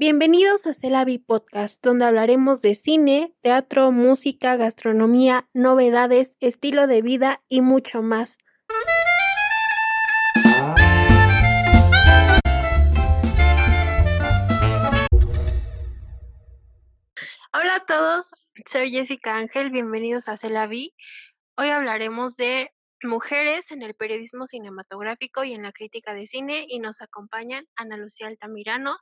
Bienvenidos a Celavi Podcast, donde hablaremos de cine, teatro, música, gastronomía, novedades, estilo de vida y mucho más. Hola a todos, soy Jessica Ángel, bienvenidos a Celavi. Hoy hablaremos de mujeres en el periodismo cinematográfico y en la crítica de cine y nos acompañan Ana Lucía Altamirano,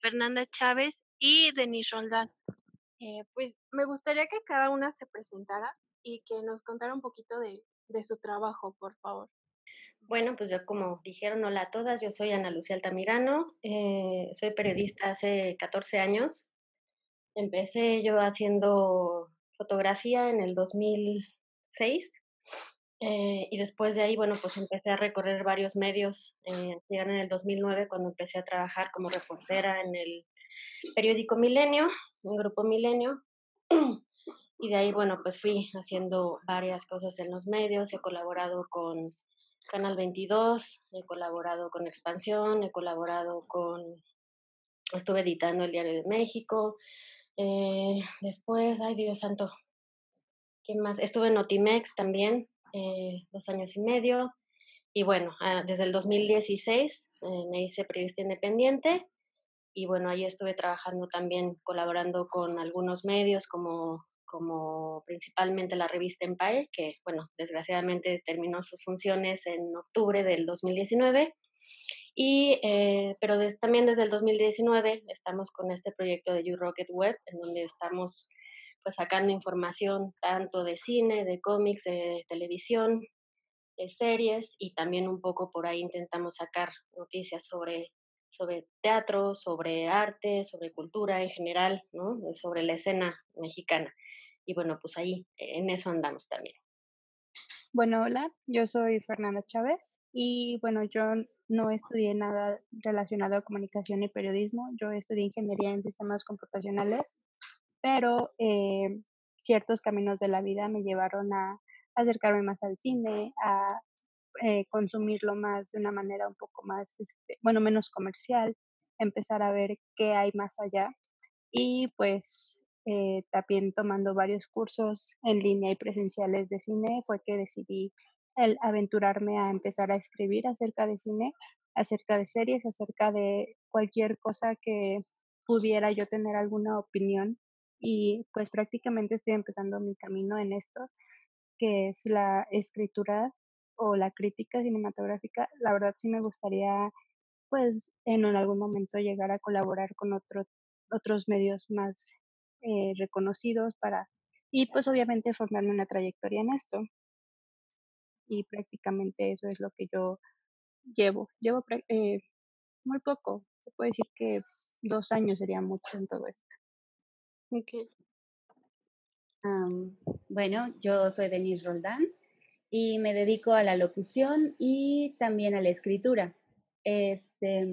Fernanda Chávez y Denise Roldán. Eh, pues me gustaría que cada una se presentara y que nos contara un poquito de, su trabajo, por favor. Bueno, pues yo como dijeron, hola a todas, yo soy Ana Lucía Altamirano, eh, soy periodista hace 14 años. Empecé yo haciendo fotografía en el 2006 eh, y después de ahí, bueno, pues empecé a recorrer varios medios. Eh, en el 2009 cuando empecé a trabajar como reportera en el periódico Milenio, en Grupo Milenio. Y de ahí, bueno, pues fui haciendo varias cosas en los medios. He colaborado con Canal 22, he colaborado con Expansión, he colaborado con... Estuve editando el Diario de México. Eh, después, ay Dios santo, ¿qué más? Estuve en Notimex también, eh, dos años y medio. Y bueno, ah, desde el 2016 eh, me hice periodista independiente y bueno, ahí estuve trabajando también, colaborando con algunos medios como, como principalmente la revista Empire, que bueno, desgraciadamente terminó sus funciones en octubre del 2019. Y, eh, pero también desde el 2019 estamos con este proyecto de You Rocket Web, en donde estamos pues sacando información tanto de cine, de cómics, de televisión, de series y también un poco por ahí intentamos sacar noticias sobre, sobre teatro, sobre arte, sobre cultura en general, ¿no? sobre la escena mexicana. Y bueno, pues ahí en eso andamos también. Bueno, hola, yo soy Fernanda Chávez y bueno, yo no estudié nada relacionado a comunicación y periodismo, yo estudié ingeniería en sistemas computacionales pero eh, ciertos caminos de la vida me llevaron a acercarme más al cine, a eh, consumirlo más de una manera un poco más, este, bueno, menos comercial, empezar a ver qué hay más allá. Y pues eh, también tomando varios cursos en línea y presenciales de cine fue que decidí el aventurarme a empezar a escribir acerca de cine, acerca de series, acerca de cualquier cosa que pudiera yo tener alguna opinión y pues prácticamente estoy empezando mi camino en esto, que es la escritura o la crítica cinematográfica. La verdad sí me gustaría pues en algún momento llegar a colaborar con otro, otros medios más eh, reconocidos para y pues obviamente formarme una trayectoria en esto. Y prácticamente eso es lo que yo llevo. Llevo eh, muy poco, se puede decir que dos años sería mucho en todo esto. Bueno, yo soy Denise Roldán y me dedico a la locución y también a la escritura. Este,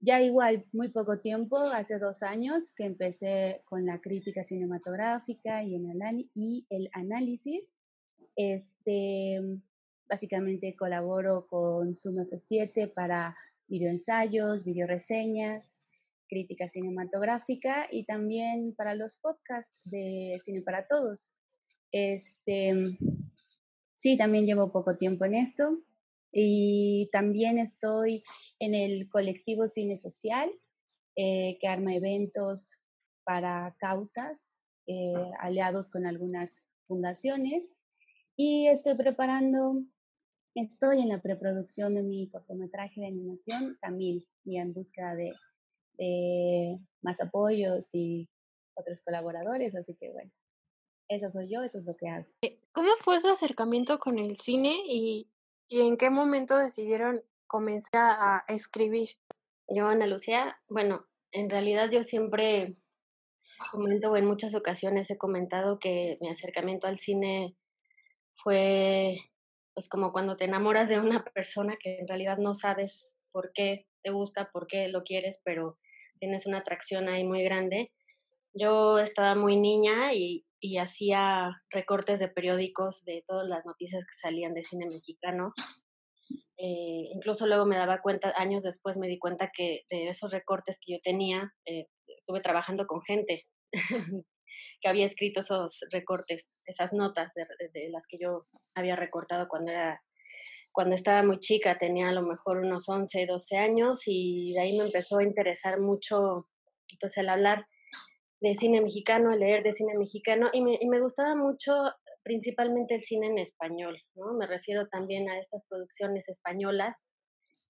ya igual, muy poco tiempo, hace dos años que empecé con la crítica cinematográfica y, y el análisis. Este, básicamente colaboro con Zoom F7 para videoensayos, videoreseñas, crítica cinematográfica y también para los podcasts de Cine para Todos. Este, sí, también llevo poco tiempo en esto y también estoy en el colectivo Cine Social, eh, que arma eventos para causas, eh, aliados con algunas fundaciones. Y estoy preparando, estoy en la preproducción de mi cortometraje de animación, Camil, y en búsqueda de eh, más apoyos y otros colaboradores, así que bueno, eso soy yo, eso es lo que hago. Eh, ¿Cómo fue ese acercamiento con el cine y, y en qué momento decidieron comenzar a escribir? Yo, Ana Lucía, bueno, en realidad yo siempre comento, o en muchas ocasiones he comentado que mi acercamiento al cine fue pues como cuando te enamoras de una persona que en realidad no sabes por qué te gusta, por qué lo quieres, pero tienes una atracción ahí muy grande. Yo estaba muy niña y, y hacía recortes de periódicos de todas las noticias que salían de cine mexicano. Eh, incluso luego me daba cuenta, años después me di cuenta que de esos recortes que yo tenía, eh, estuve trabajando con gente que había escrito esos recortes, esas notas de, de, las que yo había recortado cuando era cuando estaba muy chica, tenía a lo mejor unos 11, 12 años y de ahí me empezó a interesar mucho pues el hablar de cine mexicano, el leer de cine mexicano y me, y me gustaba mucho principalmente el cine en español, ¿no? Me refiero también a estas producciones españolas,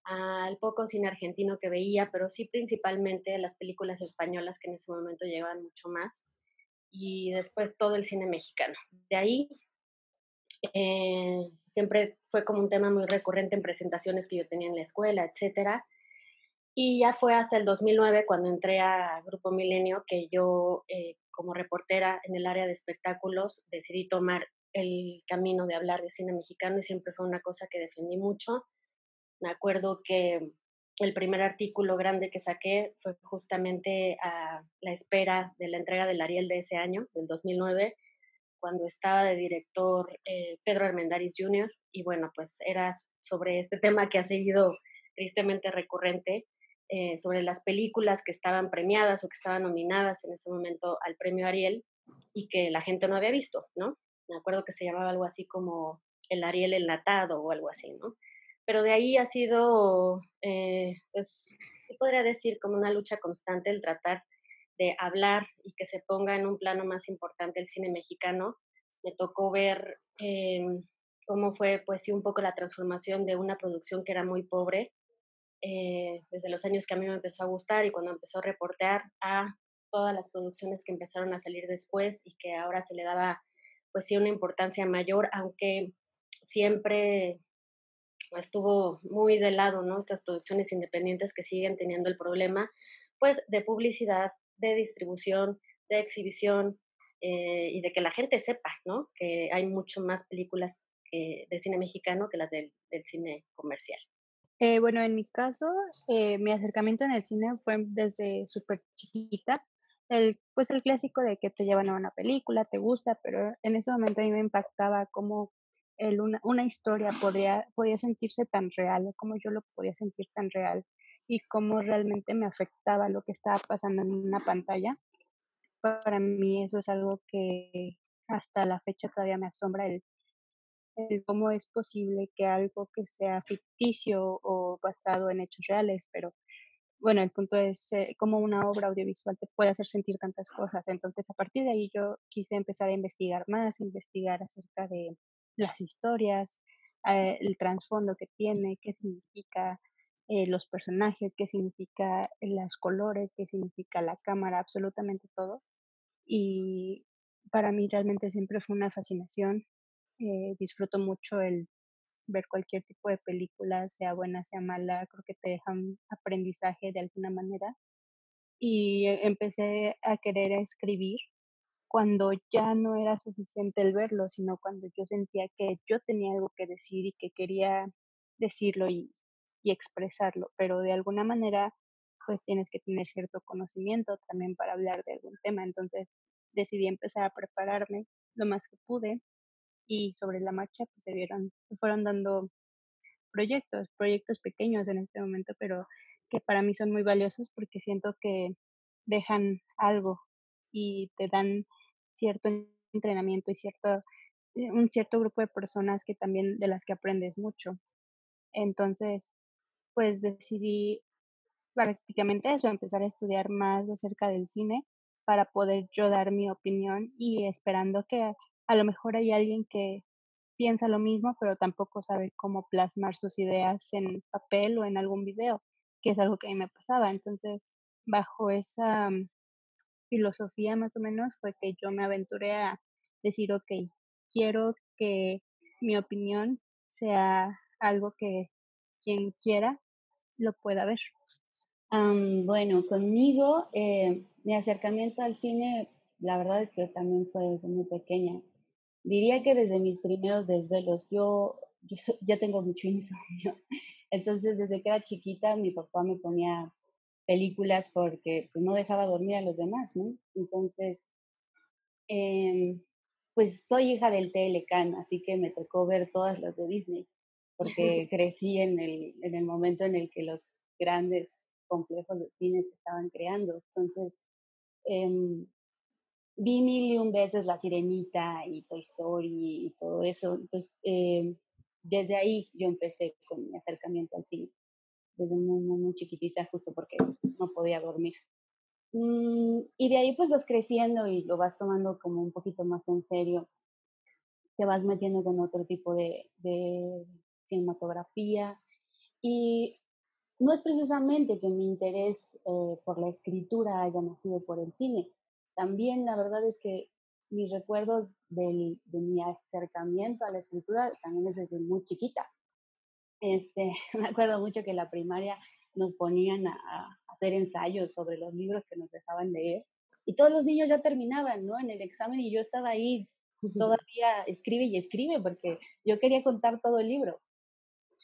al poco cine argentino que veía, pero sí principalmente las películas españolas que en ese momento llevaban mucho más, y después todo el cine mexicano. De ahí eh, siempre fue como un tema muy recurrente en presentaciones que yo tenía en la escuela, etcétera. Y ya fue hasta el 2009 cuando entré a Grupo Milenio que yo eh, como reportera en el área de espectáculos, decidí tomar el camino de hablar de cine mexicano y siempre fue una cosa que defendí mucho. Me acuerdo que el primer artículo grande que saqué fue justamente a la espera de la entrega del Ariel de ese año, del 2009, cuando estaba de director eh, Pedro Armendáriz Jr. Y bueno, pues era sobre este tema que ha seguido tristemente recurrente, eh, sobre las películas que estaban premiadas o que estaban nominadas en ese momento al premio Ariel y que la gente no había visto, ¿no? Me acuerdo que se llamaba algo así como el Ariel enlatado o algo así, ¿no? Pero de ahí ha sido, eh, pues, podría decir como una lucha constante el tratar de hablar y que se ponga en un plano más importante el cine mexicano. Me tocó ver eh, cómo fue, pues sí, un poco la transformación de una producción que era muy pobre eh, desde los años que a mí me empezó a gustar y cuando empezó a reportear a todas las producciones que empezaron a salir después y que ahora se le daba pues sí una importancia mayor, aunque siempre estuvo muy de lado, ¿no? Estas producciones independientes que siguen teniendo el problema, pues de publicidad, de distribución, de exhibición eh, y de que la gente sepa, ¿no? Que hay mucho más películas de cine mexicano que las del cine comercial. Eh, bueno, en mi caso, eh, mi acercamiento en el cine fue desde súper chiquita. El, pues el clásico de que te llevan a una película, te gusta, pero en ese momento a mí me impactaba cómo el, una, una, historia podía sentirse tan real, como yo lo podía sentir tan real y cómo realmente me afectaba lo que estaba pasando en una pantalla. Para mí eso es algo que hasta la fecha todavía me asombra el cómo es posible que algo que sea ficticio o basado en hechos reales, pero bueno, el punto es eh, cómo una obra audiovisual te puede hacer sentir tantas cosas. Entonces, a partir de ahí yo quise empezar a investigar más, investigar acerca de las historias, eh, el trasfondo que tiene, qué significa eh, los personajes, qué significa los colores, qué significa la cámara, absolutamente todo. Y para mí realmente siempre fue una fascinación eh, disfruto mucho el ver cualquier tipo de película, sea buena, sea mala, creo que te dejan aprendizaje de alguna manera. Y e, empecé a querer escribir cuando ya no era suficiente el verlo, sino cuando yo sentía que yo tenía algo que decir y que quería decirlo y, y expresarlo, pero de alguna manera pues tienes que tener cierto conocimiento también para hablar de algún tema. Entonces decidí empezar a prepararme lo más que pude y sobre la marcha pues se vieron, se fueron dando proyectos, proyectos pequeños en este momento, pero que para mí son muy valiosos porque siento que dejan algo y te dan cierto entrenamiento y cierto eh, un cierto grupo de personas que también de las que aprendes mucho. Entonces, pues decidí prácticamente eso, empezar a estudiar más acerca del cine para poder yo dar mi opinión y esperando que a lo mejor hay alguien que piensa lo mismo, pero tampoco sabe cómo plasmar sus ideas en papel o en algún video, que es algo que a mí me pasaba. Entonces, bajo esa mm, filosofía más o menos fue que yo me aventuré a decir, ok, quiero que mi opinión sea algo que quien quiera lo pueda ver. bueno, conmigo eh, mi acercamiento al cine, la verdad es que también fue desde muy pequeña diría que desde mis primeros desvelos, yo, yo, yo tengo mucho insomnio. Entonces, desde que era chiquita, mi papá me ponía películas porque pues, no dejaba dormir a los demás, ¿no? Entonces, eh, pues soy hija del TLCAN, así que me tocó ver todas las de Disney. Porque crecí en el, en el momento en el que los grandes complejos de cine se estaban creando. Entonces, em, vi mil y un veces La Sirenita y Toy Story y todo eso. Entonces, em, desde ahí yo empecé con mi acercamiento al cine, desde muy, muy, muy chiquitita, justo porque no podía dormir. Mm, y de ahí pues vas creciendo y lo vas tomando como un poquito más en serio. Te vas metiendo con otro tipo de, de cinematografía. Y no es precisamente que mi interés eh, por la escritura haya nacido por el cine. También la verdad es que mis recuerdos de mi acercamiento a la escritura también es desde muy chiquita. Este, me acuerdo mucho que en la primaria nos ponían a, hacer ensayos sobre los libros que nos dejaban leer y todos los niños ya terminaban, ¿no? En el examen y yo estaba ahí todavía escribe y escribe porque yo quería contar todo el libro.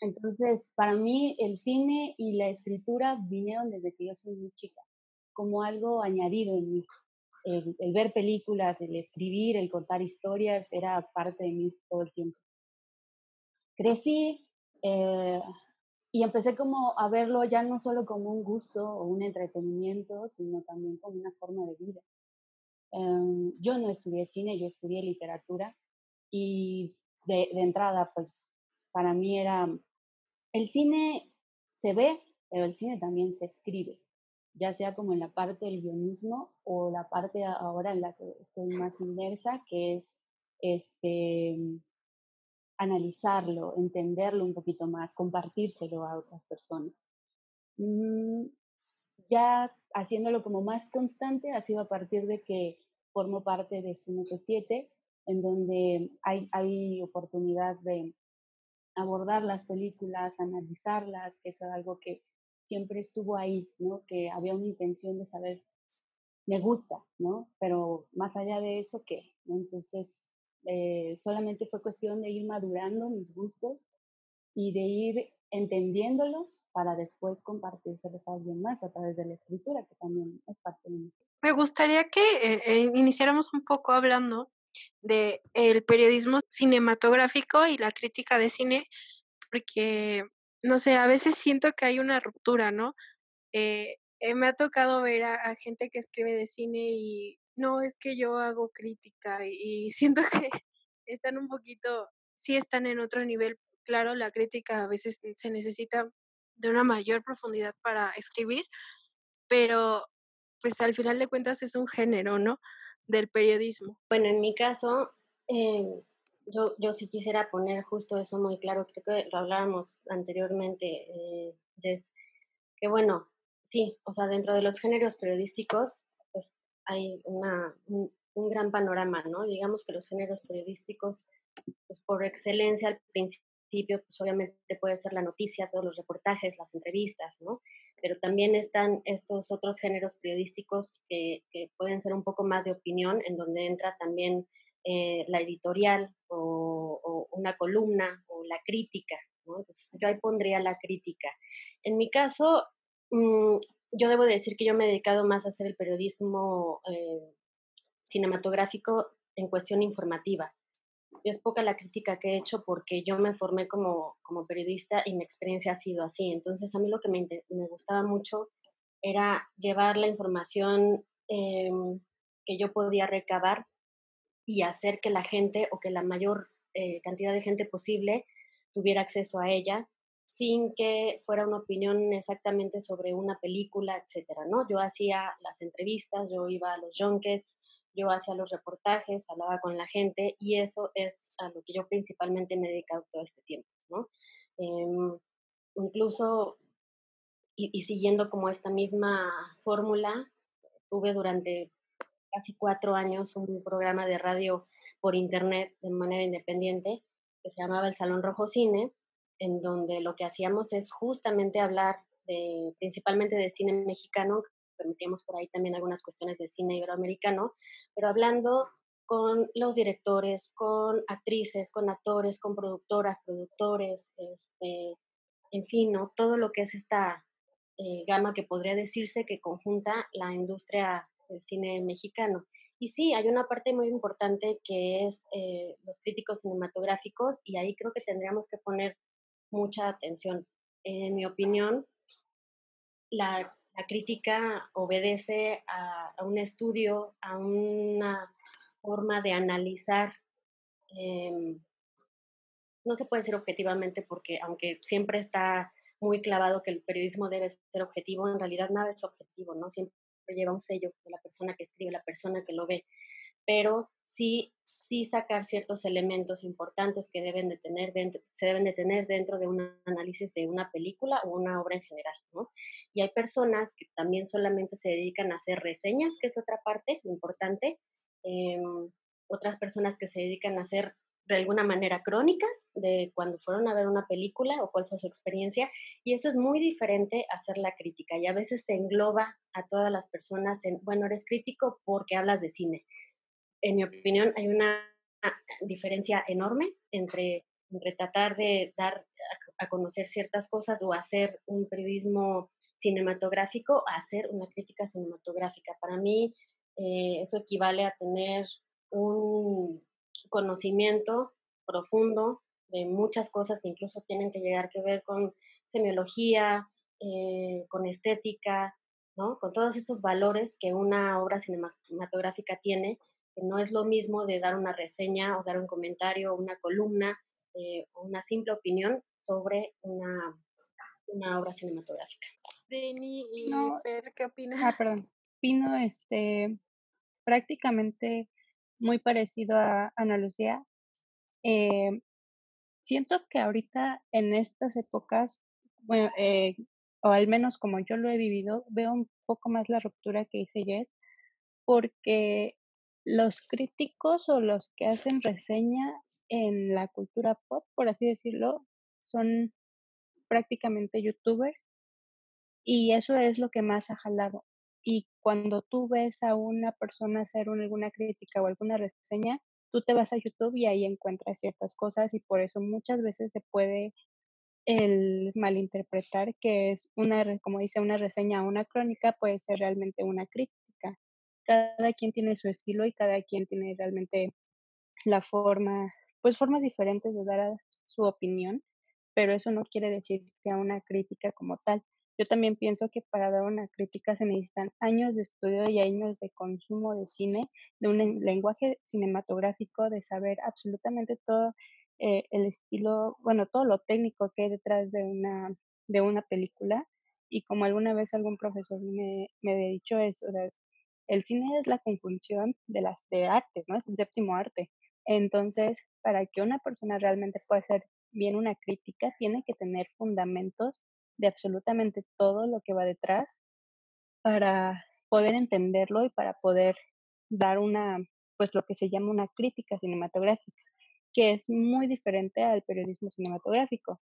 Entonces, para mí el cine y la escritura vinieron desde que yo soy muy chica, como algo añadido en mí. El, ver películas, el escribir, el contar historias, era parte de mí todo el tiempo. Crecí eh, y empecé como a verlo ya no solo como un gusto o un entretenimiento, sino también como una forma de vida. Em, yo no estudié cine, yo estudié literatura y de, de entrada, pues para mí era, el cine se ve, pero el cine también se escribe, ya sea como en la parte del guionismo o la parte ahora en la que estoy más inmersa, que es este, analizarlo, entenderlo un poquito más, compartírselo a otras personas. Mm, ya haciéndolo como más constante ha sido a partir de que formo parte de Sunote 7, en donde hay oportunidad de abordar las películas, analizarlas, que eso es algo que siempre estuvo ahí, ¿no? Que había una intención de saber, me gusta, ¿no? Pero más allá de eso, ¿qué? Entonces, eh, solamente fue cuestión de ir madurando mis gustos y de ir entendiéndolos para después compartírselos a alguien más a través de la escritura, que también es parte de mí. Me gustaría que eh, eh, iniciáramos un poco hablando de el periodismo cinematográfico y la crítica de cine, porque, no sé, a veces siento que hay una ruptura, ¿no? Eh, eh, me ha tocado ver a, gente que escribe de cine y no, es que yo hago crítica y, siento que están un poquito, sí están en otro nivel. Claro, la crítica a veces se necesita de una mayor profundidad para escribir, pero pues al final de cuentas es un género, ¿no? Del periodismo? Bueno, en mi caso, eh, yo, yo sí quisiera poner justo eso muy claro, creo que lo hablábamos anteriormente, eh, que bueno, sí, o sea, dentro de los géneros periodísticos, pues hay una, un, gran panorama, ¿no? Digamos que los géneros periodísticos, pues por excelencia al principio, pues obviamente puede ser la noticia, todos los reportajes, las entrevistas, ¿no? Pero también están estos otros géneros periodísticos que, pueden ser un poco más de opinión, en donde entra también eh, la editorial o, una columna o la crítica. yo ahí pondría la crítica. En mi caso, mm, yo debo decir que yo me he dedicado más a hacer el periodismo eh, cinematográfico en cuestión informativa es poca la crítica que he hecho porque yo me formé como, como periodista y mi experiencia ha sido así. Entonces a mí lo que me, me gustaba mucho era llevar la información em, que yo podía recabar y hacer que la gente o que la mayor eh, cantidad de gente posible tuviera acceso a ella sin que fuera una opinión exactamente sobre una película, etcétera, ¿no? Yo hacía las entrevistas, yo iba a los junkets, yo hacía los reportajes, hablaba con la gente y eso es a lo que yo principalmente me he dedicado todo este tiempo, ¿no? Em, incluso, y, siguiendo como esta misma fórmula, tuve durante casi cuatro años un programa de radio por internet de manera independiente que se llamaba El Salón Rojo Cine, en donde lo que hacíamos es justamente hablar principalmente de cine mexicano, permitíamos por ahí también algunas cuestiones de cine iberoamericano, pero hablando con los directores, con actrices, con actores, con productoras, productores, este, en fin, ¿no? todo lo que es esta eh, gama que podría decirse que conjunta la industria del cine mexicano. Y sí, hay una parte muy importante que es eh, los críticos cinematográficos y ahí creo que tendríamos que poner mucha atención. En mi opinión, la, crítica obedece a, un estudio, a una forma de analizar. Em, no se puede decir objetivamente porque aunque siempre está muy clavado que el periodismo debe ser objetivo, en realidad nada es objetivo, ¿no? Siempre lleva un sello de la persona que escribe, la persona que lo ve, pero sí, sí sacar ciertos elementos importantes que deben de tener dentro, se deben de tener dentro de un análisis de una película o una obra en general. Y hay personas que también solamente se dedican a hacer reseñas, que es otra parte importante, em, otras personas que se dedican a hacer de alguna manera crónicas de cuando fueron a ver una película o cuál fue su experiencia y eso es muy diferente a hacer la crítica y a veces se engloba a todas las personas en, bueno, eres crítico porque hablas de cine. En mi opinión hay una diferencia enorme entre, tratar de dar a, conocer ciertas cosas o hacer un periodismo cinematográfico a hacer una crítica cinematográfica. Para mí eh, eso equivale a tener un conocimiento profundo de muchas cosas que incluso tienen que llegar que ver con semiología, eh, con estética, ¿no? con todos estos valores que una obra cinematográfica tiene, que no es lo mismo de dar una reseña o dar un comentario o una columna eh, o una simple opinión sobre una, una obra cinematográfica. Deni y Per, ¿qué opinas? Ah, perdón. Opino este, prácticamente muy parecido a Ana Lucía. Eh, siento que ahorita en estas épocas, bueno, eh, o al menos como yo lo he vivido, veo un poco más la ruptura que dice Jess, porque los críticos o los que hacen reseña en la cultura pop, por así decirlo, son prácticamente youtubers y eso es lo que más ha jalado. Y cuando tú ves a una persona hacer alguna crítica o alguna reseña, tú te vas a YouTube y ahí encuentras ciertas cosas y por eso muchas veces se puede el malinterpretar que es una, como dice, una reseña o una crónica puede ser realmente una crítica. Cada quien tiene su estilo y cada quien tiene realmente la forma, pues formas diferentes de dar su opinión, pero eso no quiere decir que sea una crítica como tal. Yo también pienso que para dar una crítica se necesitan años de estudio y años de consumo de cine, de un lenguaje cinematográfico, de saber absolutamente todo eh, el estilo, bueno, todo lo técnico que hay detrás de una, de una película. Y como alguna vez algún profesor me, me había dicho eso, el cine es la conjunción de las de artes, ¿no? Es el séptimo arte. Entonces, para que una persona realmente pueda hacer bien una crítica, tiene que tener fundamentos de absolutamente todo lo que va detrás para poder entenderlo y para poder dar una, pues lo que se llama una crítica cinematográfica, que es muy diferente al periodismo cinematográfico,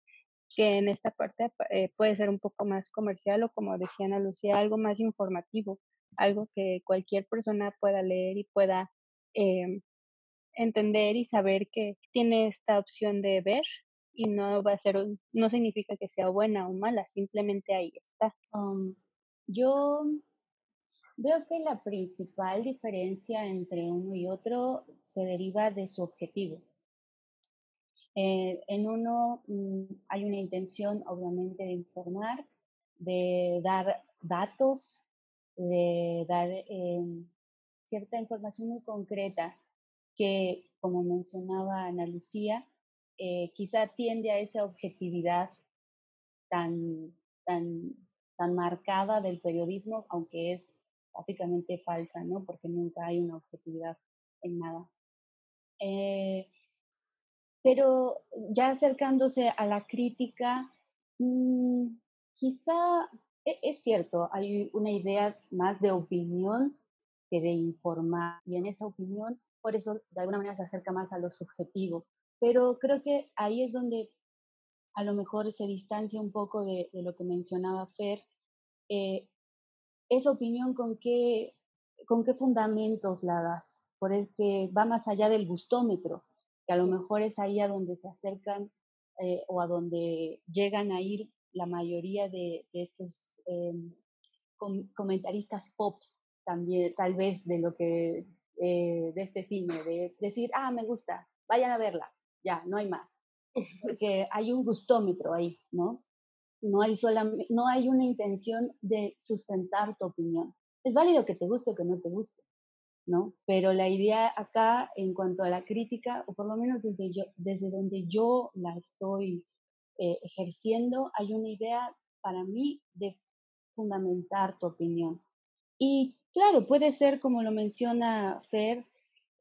que en esta parte eh, puede ser un poco más comercial o como decía Ana Lucía, algo más informativo, algo que cualquier persona pueda leer y pueda em, entender y saber que tiene esta opción de ver y no va a ser, no significa que sea buena o mala, simplemente ahí está. Um, yo veo que la principal diferencia entre uno y otro se deriva de su objetivo. Eh, en uno mm, hay una intención, obviamente, de informar, de dar datos, de dar em, cierta información muy concreta que, como mencionaba Ana Lucía, eh, quizá tiende a esa objetividad tan, tan, tan marcada del periodismo, aunque es básicamente falsa, ¿no? Porque nunca hay una objetividad en nada. Eh, pero ya acercándose a la crítica, mm, quizá es cierto, hay una idea más de opinión que de informar, y en esa opinión, por eso de alguna manera se acerca más a lo subjetivo, pero creo que ahí es donde a lo mejor se distancia un poco de, lo que mencionaba Fer. Eh, esa opinión con qué, con qué fundamentos la das, por el que va más allá del gustómetro, que a lo mejor es ahí a donde se acercan eh, o a donde llegan a ir la mayoría de, estos em, comentaristas pops también, tal vez de lo que, eh, de este cine, de decir, ah, me gusta, vayan a verla, ya, no hay más. porque hay un gustómetro ahí, ¿no? No hay, solamente, no hay una intención de sustentar tu opinión. Es válido que te guste o que no te guste, ¿no? Pero la idea acá en cuanto a la crítica, o por lo menos desde, yo, desde donde yo la estoy eh, ejerciendo, hay una idea para mí de fundamentar tu opinión. Y claro, puede ser, como lo menciona Fer,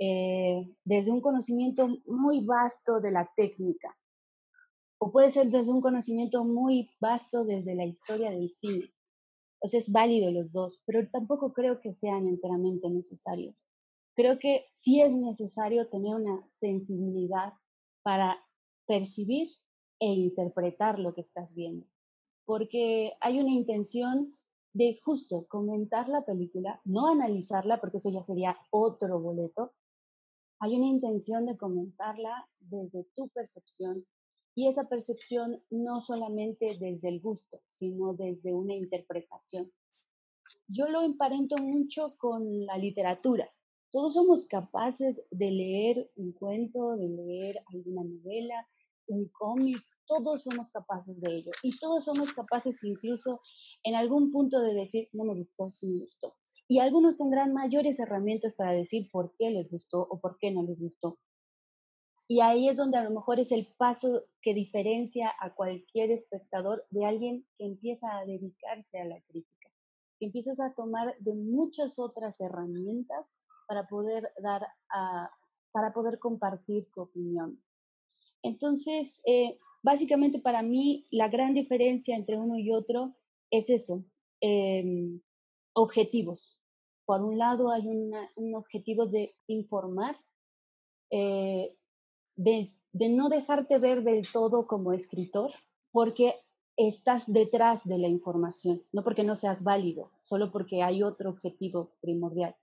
eh, desde un conocimiento muy vasto de la técnica, o puede ser desde un conocimiento muy vasto desde la historia del cine. O sea, es válido los dos, pero tampoco creo que sean enteramente necesarios. Creo que sí es necesario tener una sensibilidad para percibir e interpretar lo que estás viendo, porque hay una intención de justo comentar la película, no analizarla, porque eso ya sería otro boleto. Hay una intención de comentarla desde tu percepción y esa percepción no solamente desde el gusto, sino desde una interpretación. Yo lo emparento mucho con la literatura. Todos somos capaces de leer un cuento, de leer alguna novela, un cómic, todos somos capaces de ello. Y todos somos capaces incluso en algún punto de decir, no me gustó, sí me gustó. Y algunos tendrán mayores herramientas para decir por qué les gustó o por qué no les gustó. Y ahí es donde a lo mejor es el paso que diferencia a cualquier espectador de alguien que empieza a dedicarse a la crítica, que empiezas a tomar de muchas otras herramientas para poder dar para poder compartir tu opinión. Entonces, eh, básicamente para mí la gran diferencia entre uno y otro es eso, em, objetivos. Por un lado hay un objetivo de informar, eh, de, de no dejarte ver del todo como escritor, porque estás detrás de la información, no porque no seas válido, solo porque hay otro objetivo primordial.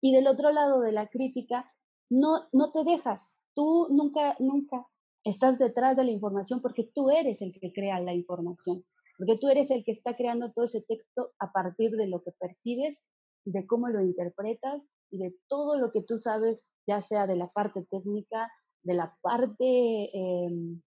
Y del otro lado de la crítica, no, no te dejas, tú nunca, nunca estás detrás de la información porque tú eres el que crea la información, porque tú eres el que está creando todo ese texto a partir de lo que percibes, de cómo lo interpretas y de todo lo que tú sabes, ya sea de la parte técnica, de la parte em,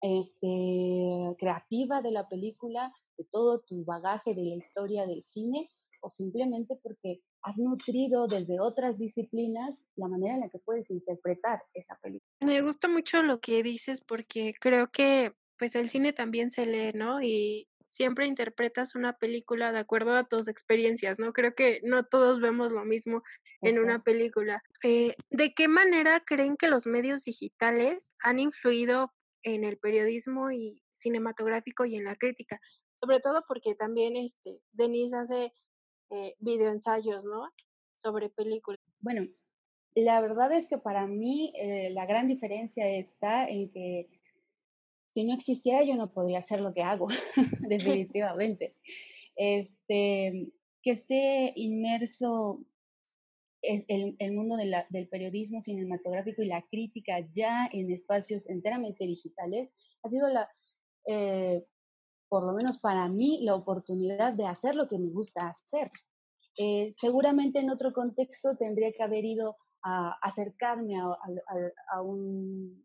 este, creativa de la película, de todo tu bagaje de la historia del cine, o simplemente porque has nutrido desde otras disciplinas la manera en la que puedes interpretar esa película. Me gusta mucho lo que dices porque creo que pues el cine también se lee, ¿no? Y siempre interpretas una película de acuerdo a tus experiencias, ¿no? Creo que no todos vemos lo mismo en una película. Eh, ¿De qué manera creen que los medios digitales han influido en el periodismo y cinematográfico y en la crítica? Sobre todo porque también este, Denise hace eh, videoensayos, ¿no? Sobre películas. Bueno, la verdad es que para mí eh, la gran diferencia está en que si no existiera yo no podría hacer lo que hago, definitivamente. Este, que esté inmerso es el, el, mundo del periodismo cinematográfico y la crítica ya en espacios enteramente digitales ha sido la, eh, por lo menos para mí, la oportunidad de hacer lo que me gusta hacer. Eh, seguramente en otro contexto tendría que haber ido a acercarme a, a, a un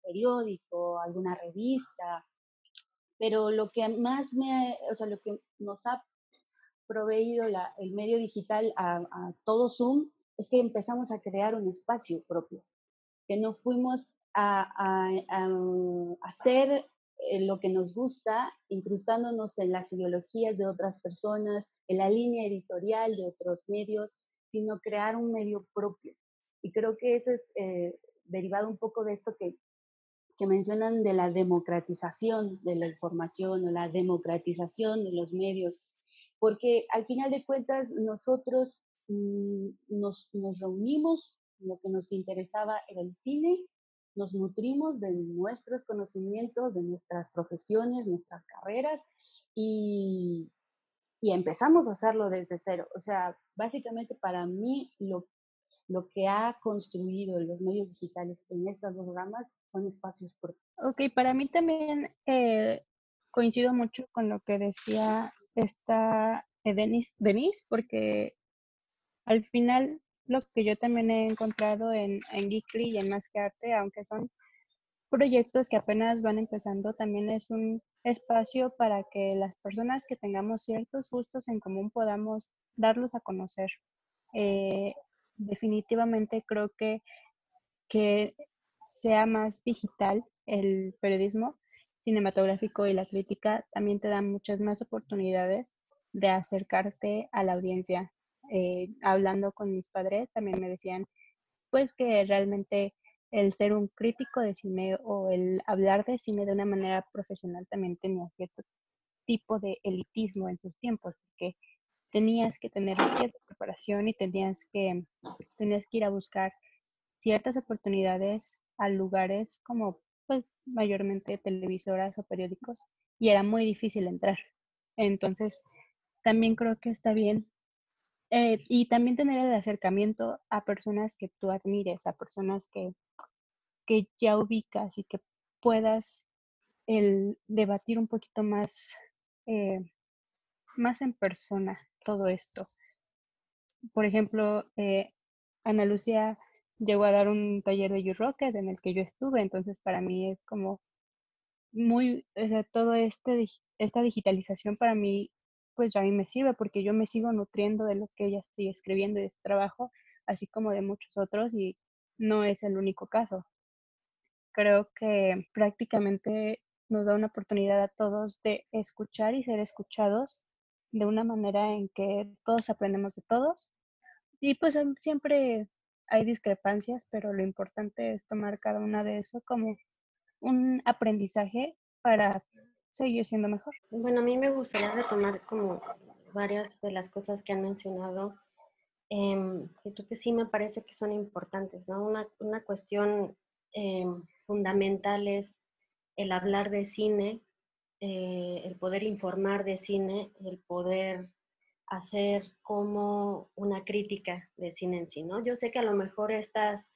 periódico, alguna revista, pero lo que más me, o sea, lo que nos ha proveído la, el medio digital a, a, todo Zoom es que empezamos a crear un espacio propio, que no fuimos a, a hacer eh, lo que nos gusta, incrustándonos en las ideologías de otras personas, en la línea editorial de otros medios, sino crear un medio propio. Y creo que eso es eh, derivado un poco de esto que, que mencionan de la democratización de la información o la democratización de los medios, porque al final de cuentas nosotros mm, nos, nos reunimos, lo que nos interesaba era el cine, nos nutrimos de nuestros conocimientos, de nuestras profesiones, nuestras carreras y, y empezamos a hacerlo desde cero. O sea, básicamente para mí lo, lo que ha construido los medios digitales en estas dos ramas son espacios propios. Ok, para mí también eh, coincido mucho con lo que decía esta eh, Denise, Denise, porque al final lo que yo también he encontrado en, en Geekly y en Más que Arte, aunque son proyectos que apenas van empezando, también es un espacio para que las personas que tengamos ciertos gustos en común podamos darlos a conocer. Eh, definitivamente creo que, que sea más digital el periodismo cinematográfico y la crítica también te dan muchas más oportunidades de acercarte a la audiencia. Eh, hablando con mis padres, también me decían, pues que realmente el ser un crítico de cine o el hablar de cine de una manera profesional también tenía cierto tipo de elitismo en sus tiempos, porque tenías que tener cierta preparación y tenías que, tenías que ir a buscar ciertas oportunidades a lugares como pues mayormente televisoras o periódicos y era muy difícil entrar. Entonces, también creo que está bien. Eh, y también tener el acercamiento a personas que tú admires, a personas que, que ya ubicas y que puedas el debatir un poquito más, eh, más en persona todo esto. Por ejemplo, eh, Ana Lucía llegó a dar un taller de U-Rocket en el que yo estuve, entonces para mí es como muy, o sea, todo este, esta digitalización para mí, pues a mí me sirve porque yo me sigo nutriendo de lo que ella sigue escribiendo y de su trabajo, así como de muchos otros y no es el único caso. Creo que prácticamente nos da una oportunidad a todos de escuchar y ser escuchados de una manera en que todos aprendemos de todos. Y pues siempre hay discrepancias, pero lo importante es tomar cada una de eso como un aprendizaje para seguir siendo mejor. Bueno, a mí me gustaría retomar como varias de las cosas que han mencionado, eh, que creo que sí me parece que son importantes, ¿no? Una, una cuestión em, fundamental es el hablar de cine, eh, el poder informar de cine, el poder hacer como una crítica de cine en sí, ¿no? Yo sé que a lo mejor estas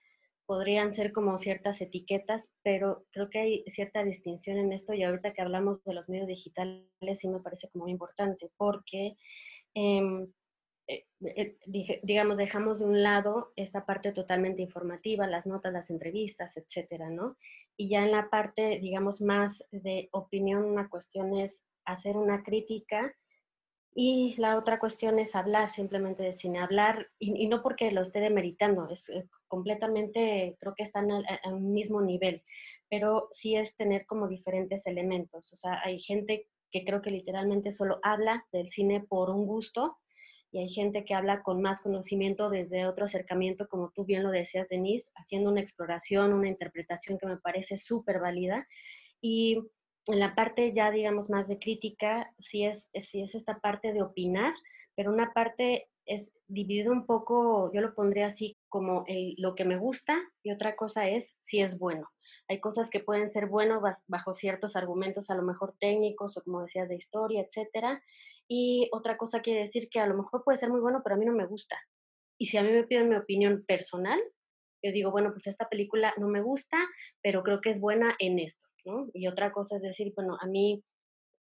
podrían ser como ciertas etiquetas, pero creo que hay cierta distinción en esto y ahorita que hablamos de los medios digitales sí me parece como muy importante porque, em, eh, eh, digamos, dejamos de un lado esta parte totalmente informativa, las notas, las entrevistas, etcétera, ¿no? Y ya en la parte, digamos, más de opinión, una cuestión es hacer una crítica y la otra cuestión es hablar simplemente de cine, hablar, y, no porque lo esté demeritando, es eh, completamente, creo que están a, un mismo nivel, pero sí es tener como diferentes elementos. O sea, hay gente que creo que literalmente solo habla del cine por un gusto, y hay gente que habla con más conocimiento desde otro acercamiento, como tú bien lo decías, Denise, haciendo una exploración, una interpretación que me parece súper válida. Y en la parte ya, digamos, más de crítica, sí es, sí es esta parte de opinar, pero una parte es dividido un poco, yo lo pondría así como lo que me gusta y otra cosa es si es bueno. Hay cosas que pueden ser buenos bajo ciertos argumentos, a lo mejor técnicos o como decías de historia, etcétera. Y otra cosa quiere decir que a lo mejor puede ser muy bueno, pero a mí no me gusta. Y si a mí me piden mi opinión personal, yo digo, bueno, pues esta película no me gusta, pero creo que es buena en esto. Y otra cosa es decir, bueno, a mí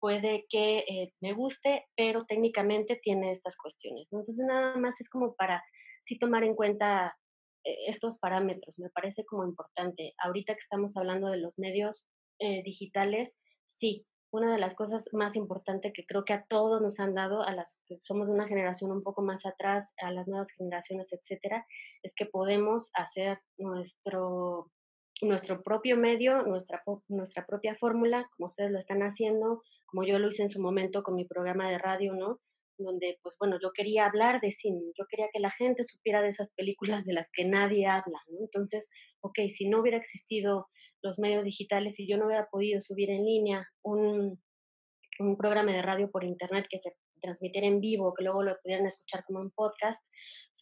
puede que eh, me guste, pero técnicamente tiene estas cuestiones, Entonces nada más es como para sí tomar en cuenta eh, estos parámetros, me parece como importante. Ahorita que estamos hablando de los medios eh, digitales, sí, una de las cosas más importantes que creo que a todos nos han dado, a las que somos de una generación un poco más atrás, a las nuevas generaciones, etcétera, es que podemos hacer nuestro nuestro propio medio, nuestra, nuestra propia fórmula, como ustedes lo están haciendo, como yo lo hice en su momento con mi programa de radio, ¿no? Donde, pues bueno, yo quería hablar de cine, yo quería que la gente supiera de esas películas de las que nadie habla, ¿no? Entonces, ok, si no hubiera existido los medios digitales y yo no hubiera podido subir en línea un, un programa de radio por internet que se transmitiera en vivo, que luego lo pudieran escuchar como un podcast,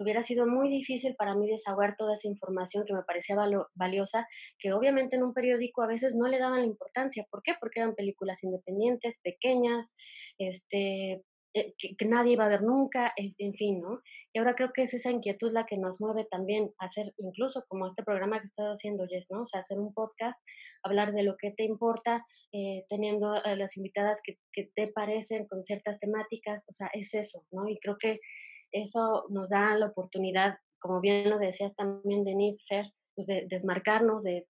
hubiera sido muy difícil para mí desahogar toda esa información que me parecía valiosa, que obviamente en un periódico a veces no le daban la importancia. ¿Por qué? Porque eran películas independientes, pequeñas, este, eh, que, nadie iba a ver nunca, en, fin, ¿no? Y ahora creo que es esa inquietud la que nos mueve también a hacer, incluso como este programa que estás haciendo, Jess, ¿no? O sea, hacer un podcast, hablar de lo que te importa, eh, teniendo a las invitadas que, que te parecen con ciertas temáticas, o sea, es eso, ¿no? Y creo que eso nos da la oportunidad, como bien lo decías también Denise Fer, pues de desmarcarnos, de,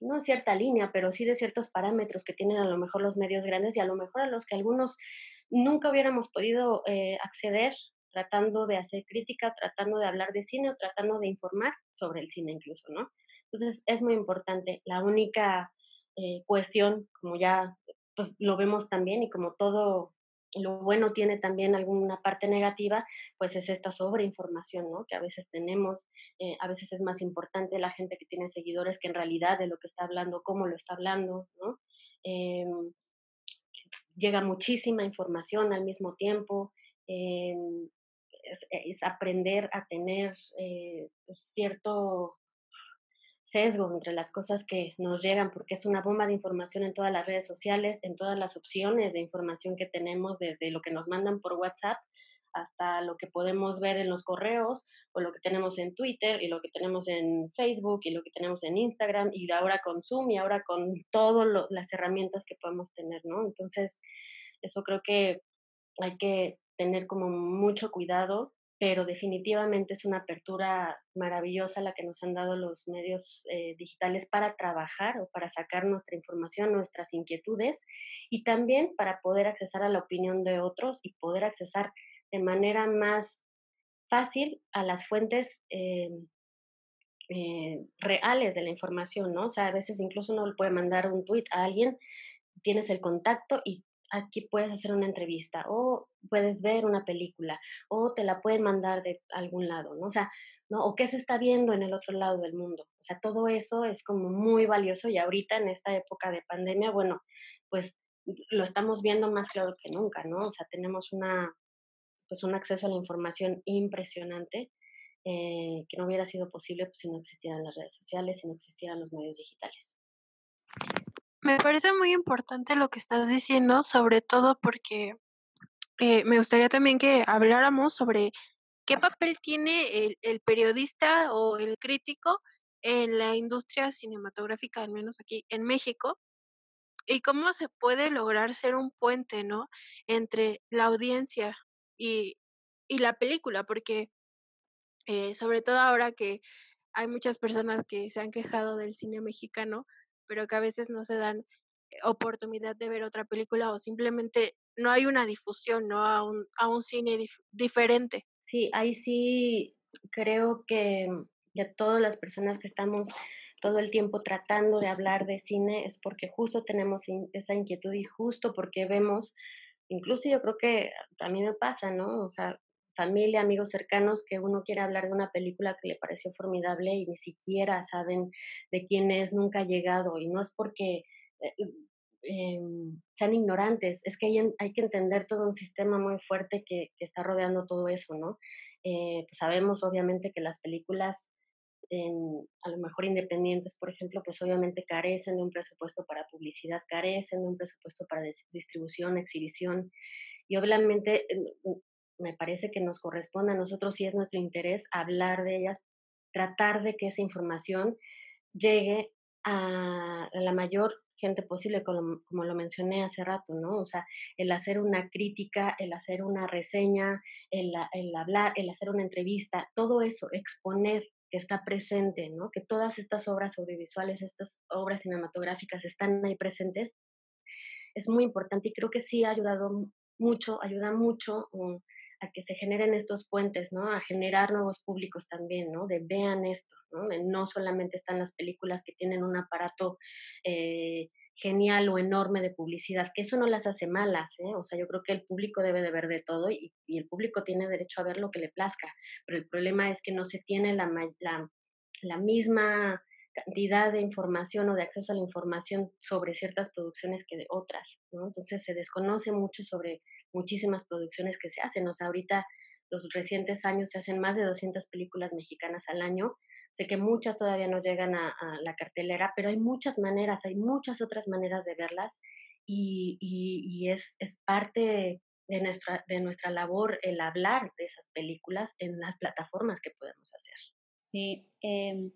no cierta línea, pero sí de ciertos parámetros que tienen a lo mejor los medios grandes y a lo mejor a los que algunos nunca hubiéramos podido eh, acceder tratando de hacer crítica, tratando de hablar de cine o tratando de informar sobre el cine incluso, ¿no? Entonces es muy importante. La única eh, cuestión, como ya pues, lo vemos también y como todo lo bueno tiene también alguna parte negativa, pues es esta sobreinformación, ¿no? Que a veces tenemos, eh, a veces es más importante la gente que tiene seguidores que en realidad de lo que está hablando, cómo lo está hablando, ¿no? Em, llega muchísima información al mismo tiempo. Em, es, aprender a tener eh, pues, cierto sesgo entre las cosas que nos llegan, porque es una bomba de información en todas las redes sociales, en todas las opciones de información que tenemos, desde lo que nos mandan por WhatsApp hasta lo que podemos ver en los correos o lo que tenemos en Twitter y lo que tenemos en Facebook y lo que tenemos en Instagram y ahora con Zoom y ahora con todas las herramientas que podemos tener, ¿no? Entonces, eso creo que hay que tener como mucho cuidado, pero definitivamente es una apertura maravillosa la que nos han dado los medios eh, digitales para trabajar o para sacar nuestra información, nuestras inquietudes y también para poder accesar a la opinión de otros y poder accesar de manera más fácil a las fuentes eh, eh, reales de la información, ¿no? O sea, a veces incluso uno le puede mandar un tweet a alguien, tienes el contacto y aquí puedes hacer una entrevista o puedes ver una película o te la pueden mandar de algún lado, ¿no? O sea, ¿no? O qué se está viendo en el otro lado del mundo. O sea, todo eso es como muy valioso y ahorita en esta época de pandemia, bueno, pues lo estamos viendo más claro que nunca, ¿no? O sea, tenemos una, pues un acceso a la información impresionante eh, que no hubiera sido posible pues, si no existieran las redes sociales, si no existieran los medios digitales. Me parece muy importante lo que estás diciendo, sobre todo porque eh, me gustaría también que habláramos sobre qué papel tiene el, periodista o el crítico en la industria cinematográfica, al menos aquí en México, y cómo se puede lograr ser un puente, ¿no? Entre la audiencia y, y la película, porque eh, sobre todo ahora que hay muchas personas que se han quejado del cine mexicano, pero que a veces no se dan eh, oportunidad de ver otra película o simplemente no hay una difusión, ¿no? A un, a un cine diferente. Sí, ahí sí creo que de todas las personas que estamos todo el tiempo tratando de hablar de cine es porque justo tenemos esa inquietud y justo porque vemos, incluso yo creo que a mí me pasa, ¿no? O sea, familia, amigos cercanos que uno quiere hablar de una película que le pareció formidable y ni siquiera saben de quién es, nunca ha llegado. Y no es porque eh, eh, sean ignorantes, es que hay, hay, que entender todo un sistema muy fuerte que, está rodeando todo eso, ¿no? Eh, pues sabemos obviamente que las películas a lo mejor independientes, por ejemplo, pues obviamente carecen de un presupuesto para publicidad, carecen de un presupuesto para distribución, exhibición, y obviamente me parece que nos corresponde a nosotros, si es nuestro interés, hablar de ellas, tratar de que esa información llegue a la mayor gente posible, como, lo mencioné hace rato, ¿no? O sea, el hacer una crítica, el hacer una reseña, el, hablar, el hacer una entrevista, todo eso, exponer que está presente, ¿no? Que todas estas obras audiovisuales, estas obras cinematográficas están ahí presentes, es muy importante y creo que sí ha ayudado mucho, ayuda mucho que se generen estos puentes, ¿no? A generar nuevos públicos también, ¿no? De vean esto, ¿no? no solamente están las películas que tienen un aparato eh, genial o enorme de publicidad, que eso no las hace malas, ¿eh? O sea, yo creo que el público debe de ver de todo y, y, el público tiene derecho a ver lo que le plazca, pero el problema es que no se tiene la, la, la misma cantidad de información o de acceso a la información sobre ciertas producciones que de otras, ¿no? Entonces se desconoce mucho sobre muchísimas producciones que se hacen, o sea, ahorita los recientes años se hacen más de 200 películas mexicanas al año, sé que muchas todavía no llegan a, la cartelera, pero hay muchas maneras, hay muchas otras maneras de verlas y, y, es, es parte de nuestra, de nuestra labor el hablar de esas películas en las plataformas que podemos hacer. Sí, eh,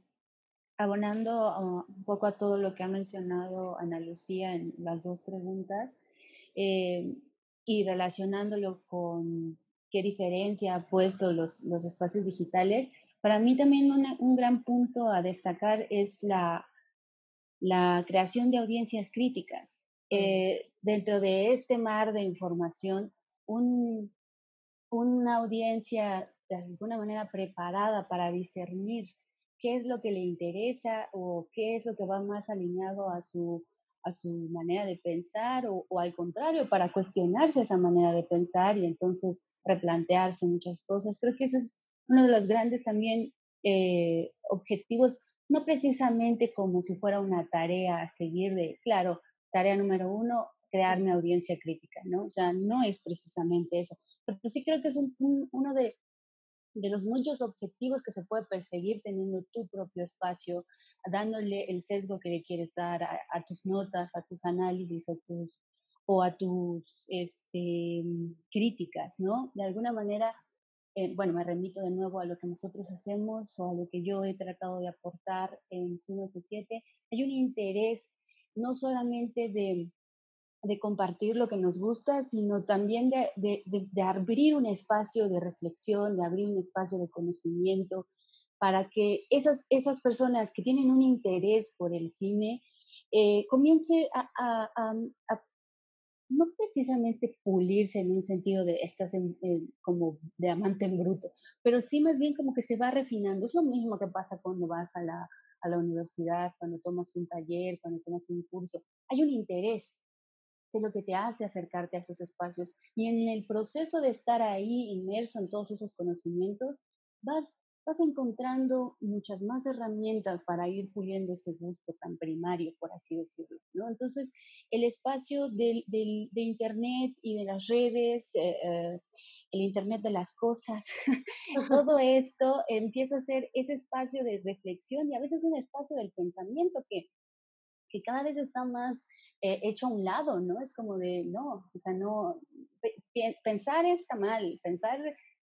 abonando un poco a todo lo que ha mencionado Ana Lucía en las dos preguntas eh, y relacionándolo con qué diferencia ha puesto los, los espacios digitales, para mí también un gran punto a destacar es la la creación de audiencias críticas. Eh, dentro de este mar de información, un, una audiencia de alguna manera preparada para discernir qué es lo que le interesa o qué es lo que va más alineado a su, a su manera de pensar o, al contrario, para cuestionarse esa manera de pensar y entonces replantearse muchas cosas. Creo que ese es uno de los grandes también eh, objetivos, no precisamente como si fuera una tarea a seguir de, claro, tarea número uno, crear una audiencia crítica, ¿no? O sea, no es precisamente eso, pero sí creo que es uno de, de los muchos objetivos que se puede perseguir teniendo tu propio espacio, dándole el sesgo que le quieres dar a, tus notas, a tus análisis a tus, o a tus este, críticas, ¿no? De alguna manera, eh, bueno, me remito de nuevo a lo que nosotros hacemos o a lo que yo he tratado de aportar en Suno 7 Hay un interés no solamente de de compartir lo que nos gusta, sino también de, abrir un espacio de reflexión, de abrir un espacio de conocimiento, para que esas, esas personas que tienen un interés por el cine eh, comience a, no precisamente pulirse en un sentido de estas como diamante en bruto, pero sí más bien como que se va refinando. Es lo mismo que pasa cuando vas a la, a la universidad, cuando tomas un taller, cuando tomas un curso. Hay un interés es lo que te hace acercarte a esos espacios. Y en el proceso de estar ahí inmerso en todos esos conocimientos, vas, vas encontrando muchas más herramientas para ir puliendo ese gusto tan primario, por así decirlo. ¿no? Entonces, el espacio del, del, de Internet y de las redes, eh, eh, el Internet de las cosas, todo esto empieza a ser ese espacio de reflexión y a veces un espacio del pensamiento que que cada vez está más eh, hecho a un lado, ¿no? Es como de, no, o sea, no, pensar está mal, pensar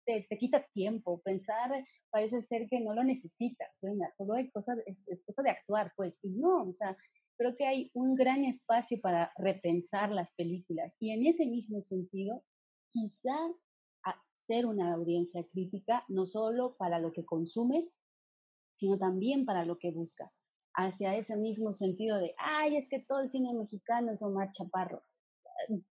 te, quita tiempo, pensar parece ser que no lo necesitas, venga, solo hay cosas, es, es cosa de actuar, pues, y no, o sea, creo que hay un gran espacio para repensar las películas y en ese mismo sentido, quizá hacer una audiencia crítica, no solo para lo que consumes, sino también para lo que buscas hacia ese mismo sentido de, ay, es que todo el cine mexicano es Omar Chaparro.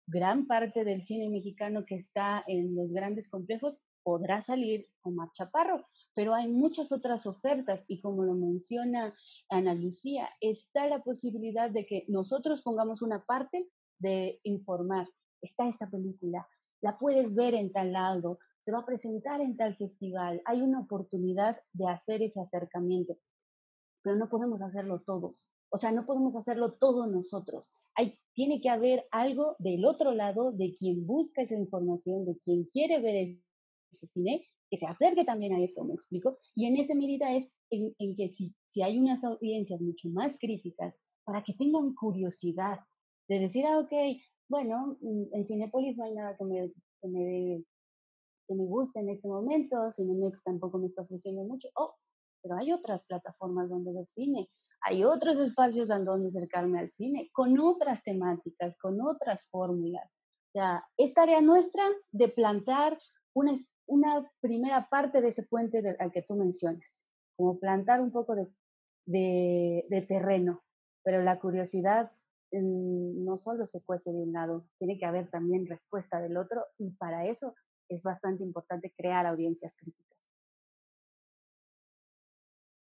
Gran parte del cine mexicano que está en los grandes complejos podrá salir Omar Chaparro, pero hay muchas otras ofertas y como lo menciona Ana Lucía, está la posibilidad de que nosotros pongamos una parte de informar, está esta película, la puedes ver en tal lado, se va a presentar en tal festival, hay una oportunidad de hacer ese acercamiento pero no podemos hacerlo todos. O sea, no podemos hacerlo todos nosotros. Hay, tiene que haber algo del otro lado de quien busca esa información, de quien quiere ver ese cine, que se acerque también a eso, ¿me explico? Y en esa medida es en, que si, si hay unas audiencias mucho más críticas, para que tengan curiosidad de decir, ah, ok, bueno, mm, en Cinepolis no hay nada que me, que me, que me guste en este momento, Cinemex tampoco me está ofreciendo mucho, oh, pero hay otras plataformas donde ver cine, hay otros espacios en donde acercarme al cine, con otras temáticas, con otras fórmulas. O sea, es tarea nuestra de plantar una, primera parte de ese puente al que tú mencionas, como plantar un poco de, de, de terreno, pero la curiosidad mm, no solo se cuece de un lado, tiene que haber también respuesta del otro y para eso es bastante importante crear audiencias críticas.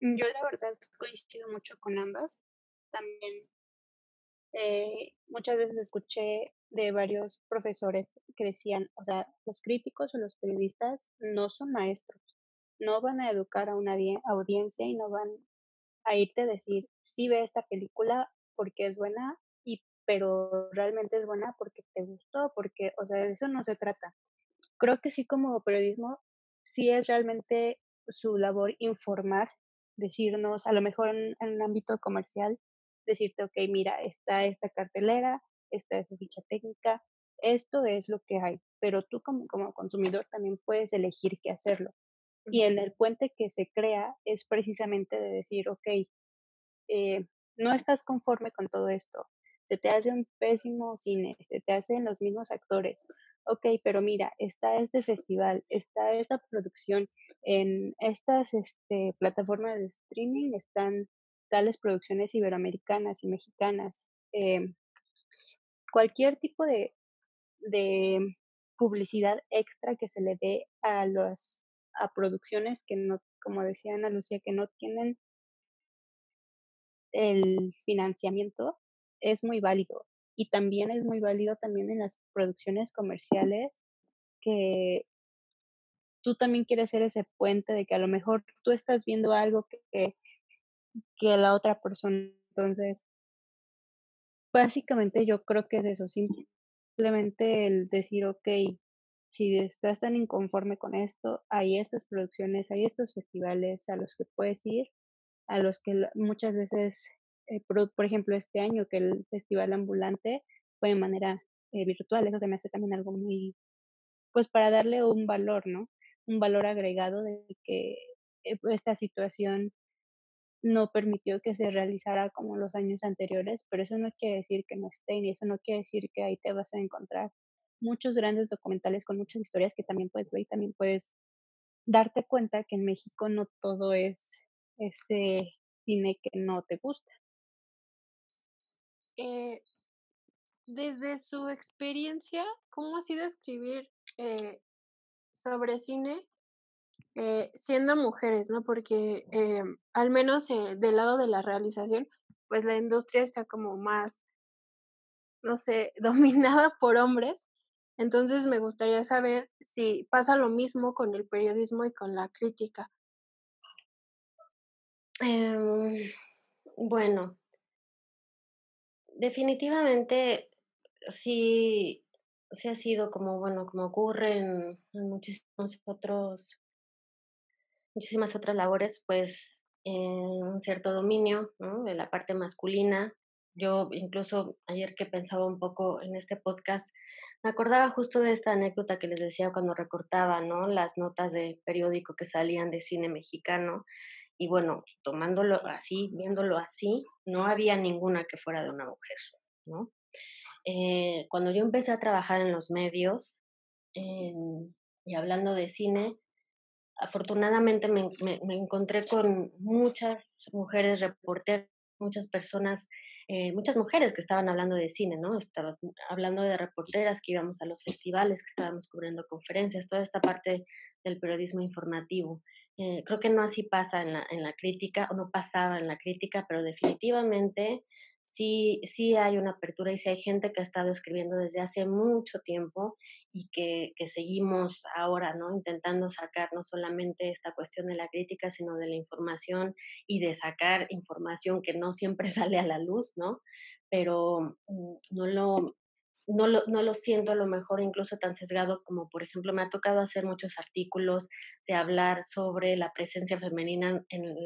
Yo la verdad coincido mucho con ambas. También eh, muchas veces escuché de varios profesores que decían, o sea, los críticos o los periodistas no son maestros, no van a educar a una audiencia y no van a irte a decir, sí ve esta película porque es buena, y, pero realmente es buena porque te gustó, porque, o sea, de eso no se trata. Creo que sí como periodismo, sí es realmente su labor informar decirnos, a lo mejor en, un ámbito comercial, decirte, ok, mira, está esta cartelera, esta es ficha técnica, esto es lo que hay, pero tú como, como consumidor también puedes elegir qué hacerlo. Y en el puente que se crea es precisamente de decir, ok, eh, no estás conforme con todo esto, se te hace un pésimo cine, se te hacen los mismos actores, ok, pero mira, está este festival, está esta producción, en estas este, plataformas de streaming están tales producciones iberoamericanas y mexicanas. Em, cualquier tipo de, de publicidad extra que se le dé a los a producciones que no, como decía Ana Lucía, que no tienen el financiamiento, es muy válido. Y también es muy válido también en las producciones comerciales que tú también quieres ser ese puente de que a lo mejor tú estás viendo algo que, que, la otra persona. Entonces, básicamente yo creo que es eso, simplemente el decir, ok, si estás tan inconforme con esto, hay estas producciones, hay estos festivales a los que puedes ir, a los que muchas veces, eh, por, ejemplo, este año que el Festival Ambulante fue de manera eh, virtual, eso se me hace también algo muy, pues para darle un valor, ¿no? Un valor agregado de que eh, esta situación no permitió que se realizara como los años anteriores, pero eso no quiere decir que no esté y eso no quiere decir que ahí te vas a encontrar muchos grandes documentales con muchas historias que también puedes ver y también puedes darte cuenta que en México no todo es ese cine que no te gusta. Eh, desde su experiencia, ¿cómo ha sido escribir eh, sobre cine eh, siendo mujeres, ¿no? Porque al menos del lado de la realización, pues la industria está como más, no sé, dominada por hombres entonces me gustaría saber si pasa lo mismo con el periodismo y con la crítica. Em, bueno, definitivamente sí, sí ha sido como, bueno, como ocurre en, muchísimos otros, muchísimas otras labores, pues en un cierto dominio de la parte masculina. Yo incluso ayer que pensaba un poco en este podcast, me acordaba justo de esta anécdota que les decía cuando recortaba, ¿no? Las notas de periódico que salían de cine mexicano. Y bueno, tomándolo así, viéndolo así, no había ninguna que fuera de una mujer, ¿no? Eh, cuando yo empecé a trabajar en los medios y hablando de cine, afortunadamente me, me encontré con muchas mujeres reporteras, muchas personas eh, muchas mujeres que estaban hablando de cine, ¿no? Estaban hablando de reporteras que íbamos a los festivales, que estábamos cubriendo conferencias, toda esta parte del periodismo informativo. Eh, creo que no así pasa en la, en la crítica, o no pasaba en la crítica, pero definitivamente sí, sí hay una apertura y sí hay gente que ha estado escribiendo desde hace mucho tiempo y que, que, seguimos ahora, ¿no? Intentando sacar no solamente esta cuestión de la crítica, sino de la información y de sacar información que no siempre sale a la luz, ¿no? Pero mm, no lo, no lo, no lo siento a lo mejor incluso tan sesgado como, por ejemplo, me ha tocado hacer muchos artículos de hablar sobre la presencia femenina en, en,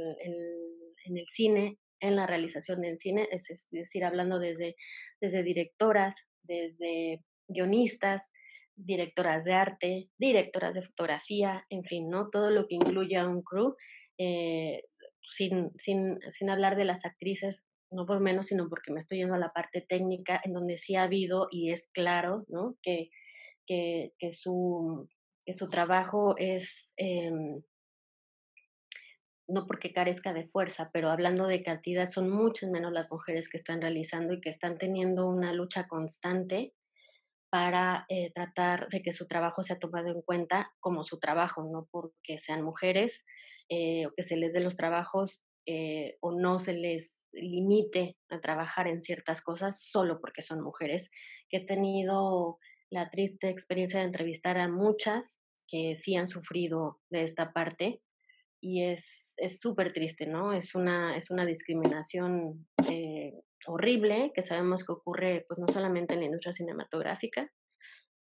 en el cine en la realización del cine, es, decir, hablando desde, desde directoras, desde guionistas, directoras de arte, directoras de fotografía, en fin, ¿no? Todo lo que incluye a un crew, eh, sin, sin, sin hablar de las actrices, no por menos, sino porque me estoy yendo a la parte técnica, en donde sí ha habido y es claro, ¿no? Que, que, que, su, que su trabajo es... Eh, no porque carezca de fuerza, pero hablando de cantidad, son muchas menos las mujeres que están realizando y que están teniendo una lucha constante para eh, tratar de que su trabajo sea tomado en cuenta como su trabajo, no porque sean mujeres eh, o que se les dé los trabajos eh, o no se les limite a trabajar en ciertas cosas solo porque son mujeres, que he tenido la triste experiencia de entrevistar a muchas que sí han sufrido de esta parte y es es súper triste, ¿no? Es una, es una discriminación eh, horrible que sabemos que ocurre pues no solamente en la industria cinematográfica,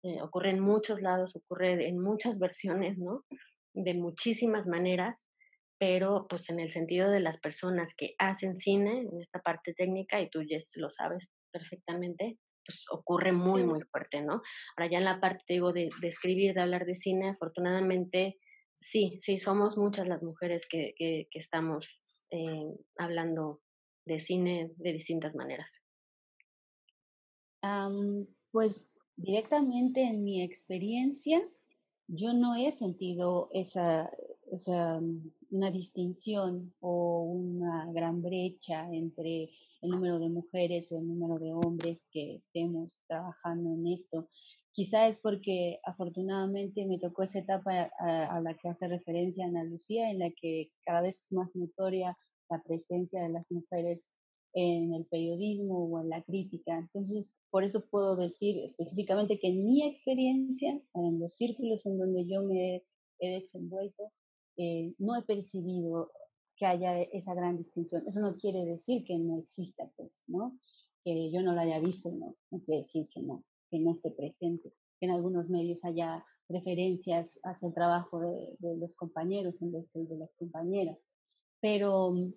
eh, ocurre en muchos lados, ocurre en muchas versiones, ¿no? De muchísimas maneras, pero pues en el sentido de las personas que hacen cine, en esta parte técnica, y tú ya lo sabes perfectamente, pues ocurre muy, muy fuerte, ¿no? Ahora ya en la parte, digo, de, de escribir, de hablar de cine, afortunadamente sí, sí, somos muchas las mujeres que, que, estamos eh, hablando de cine de distintas maneras. pues directamente en mi experiencia, yo no he sentido esa, o sea, una distinción o una gran brecha entre el número de mujeres o el número de hombres que estemos trabajando en esto. Quizá es porque afortunadamente me tocó esa etapa a, la que hace referencia Ana Lucía, en la que cada vez es más notoria la presencia de las mujeres en el periodismo o en la crítica. Entonces, por eso puedo decir específicamente que en mi experiencia, en los círculos en donde yo me he desenvuelto, eh, no he percibido que haya esa gran distinción. Eso no quiere decir que no exista, pues, ¿no? Que yo no lo haya visto, no, no quiere decir que no, que no esté presente, en algunos medios haya referencias hacia el trabajo de, los compañeros en vez de las compañeras. Pero mm,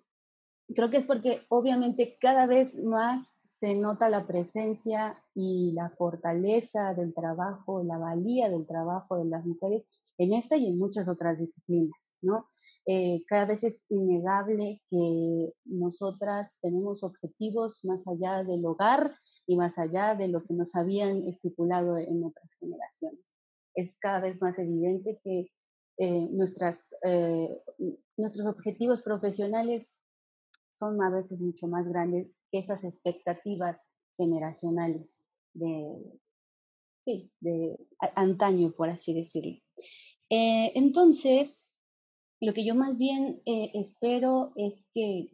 creo que es porque obviamente cada vez más se nota la presencia y la fortaleza del trabajo, la valía del trabajo de las mujeres en esta y en muchas otras disciplinas, ¿no? Eh, cada vez es innegable que nosotras tenemos objetivos más allá del hogar y más allá de lo que nos habían estipulado en otras generaciones. Es cada vez más evidente que eh, nuestras, eh, nuestros objetivos profesionales son a veces mucho más grandes que esas expectativas generacionales de, sí, de antaño, por así decirlo. Eh, entonces, lo que yo más bien eh, espero es que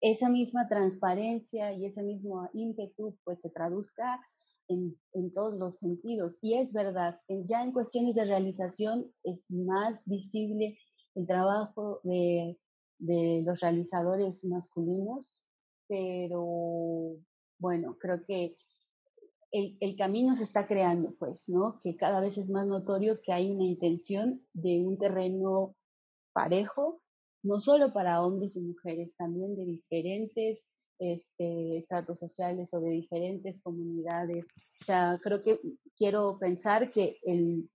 esa misma transparencia y ese mismo ímpetu pues se traduzca en, en, todos los sentidos. Y es verdad, ya en cuestiones de realización es más visible el trabajo de, de los realizadores masculinos, pero bueno, creo que el, camino se está creando, pues, ¿no? Que cada vez es más notorio que hay una intención de un terreno parejo, no solo para hombres y mujeres, también de diferentes este, estratos sociales o de diferentes comunidades. O sea, creo que quiero pensar que el,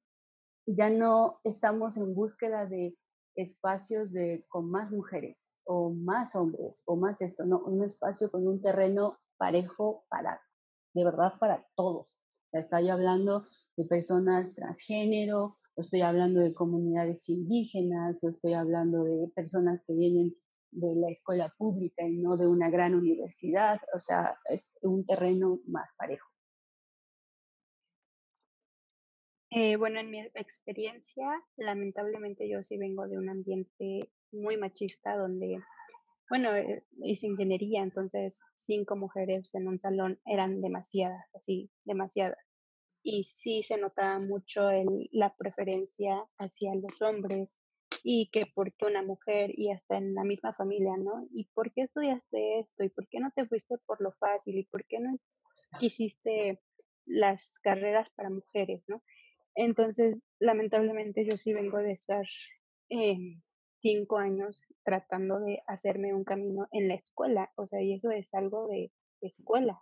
ya no estamos en búsqueda de espacios de, con más mujeres o más hombres o más esto, no, un espacio con un terreno parejo para de verdad para todos. O sea, estoy hablando de personas transgénero, o estoy hablando de comunidades indígenas, o estoy hablando de personas que vienen de la escuela pública y no de una gran universidad. O sea, es un terreno más parejo. Eh, bueno, en mi experiencia, lamentablemente yo sí vengo de un ambiente muy machista donde bueno, eh, hice ingeniería, entonces cinco mujeres en un salón eran demasiadas, así, demasiadas. Y sí se notaba mucho el, la preferencia hacia los hombres y que por qué una mujer y hasta en la misma familia, ¿no? ¿Y por qué estudiaste esto? ¿Y por qué no te fuiste por lo fácil? ¿Y por qué no quisiste las carreras para mujeres, ¿no? Entonces, lamentablemente yo sí vengo de estar eh, cinco años tratando de hacerme un camino en la escuela, o sea, y eso es algo de escuela.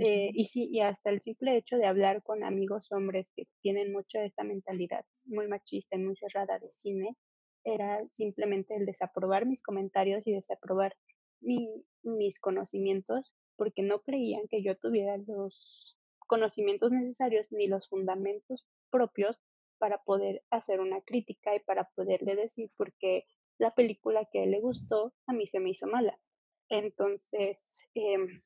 Eh, y sí, y hasta el simple hecho de hablar con amigos hombres que tienen mucho esta mentalidad muy machista y muy cerrada de cine, era simplemente el desaprobar mis comentarios y desaprobar mi, mis conocimientos porque no creían que yo tuviera los conocimientos necesarios ni los fundamentos propios para poder hacer una crítica y para poderle decir por qué la película que a él le gustó a mí se me hizo mala. Entonces, em,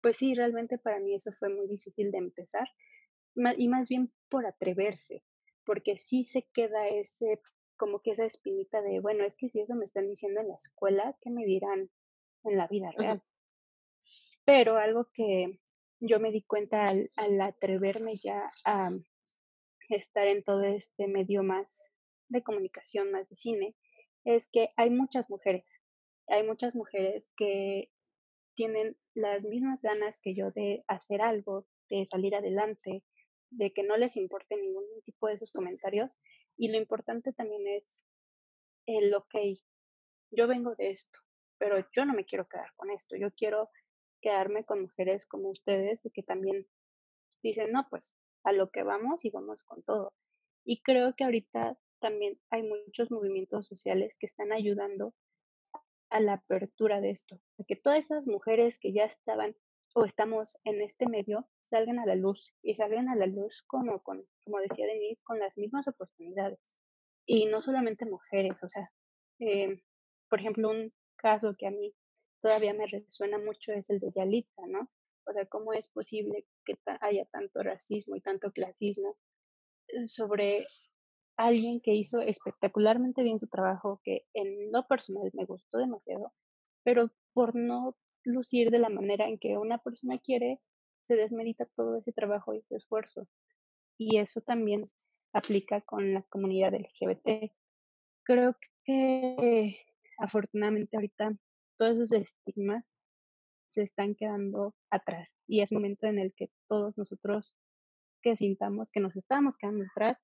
pues sí, realmente para mí eso fue muy difícil de empezar y más bien por atreverse, porque sí se queda ese, como que esa espinita de, bueno, es que si eso me están diciendo en la escuela, ¿qué me dirán en la vida real? Pero algo que yo me di cuenta al, al atreverme ya a, estar en todo este medio más de comunicación, más de cine, es que hay muchas mujeres, hay muchas mujeres que tienen las mismas ganas que yo de hacer algo, de salir adelante, de que no les importe ningún tipo de esos comentarios. Y lo importante también es el, ok, yo vengo de esto, pero yo no me quiero quedar con esto, yo quiero quedarme con mujeres como ustedes y que también dicen, no, pues a lo que vamos y vamos con todo. Y creo que ahorita también hay muchos movimientos sociales que están ayudando a la apertura de esto, a que todas esas mujeres que ya estaban o estamos en este medio salgan a la luz y salgan a la luz como, con, como decía Denise, con las mismas oportunidades. Y no solamente mujeres, o sea, eh, por ejemplo, un caso que a mí todavía me resuena mucho es el de Yalitza, ¿no? O sea, ¿cómo es posible que haya tanto racismo y tanto clasismo eh, sobre alguien que hizo espectacularmente bien su trabajo, que en lo personal me gustó demasiado, pero por no lucir de la manera en que una persona quiere, se desmerita todo ese trabajo y su esfuerzo. Y eso también aplica con la comunidad LGBT. Creo que afortunadamente ahorita todos esos estigmas se están quedando atrás y es momento en el que todos nosotros que sintamos que nos estamos quedando atrás,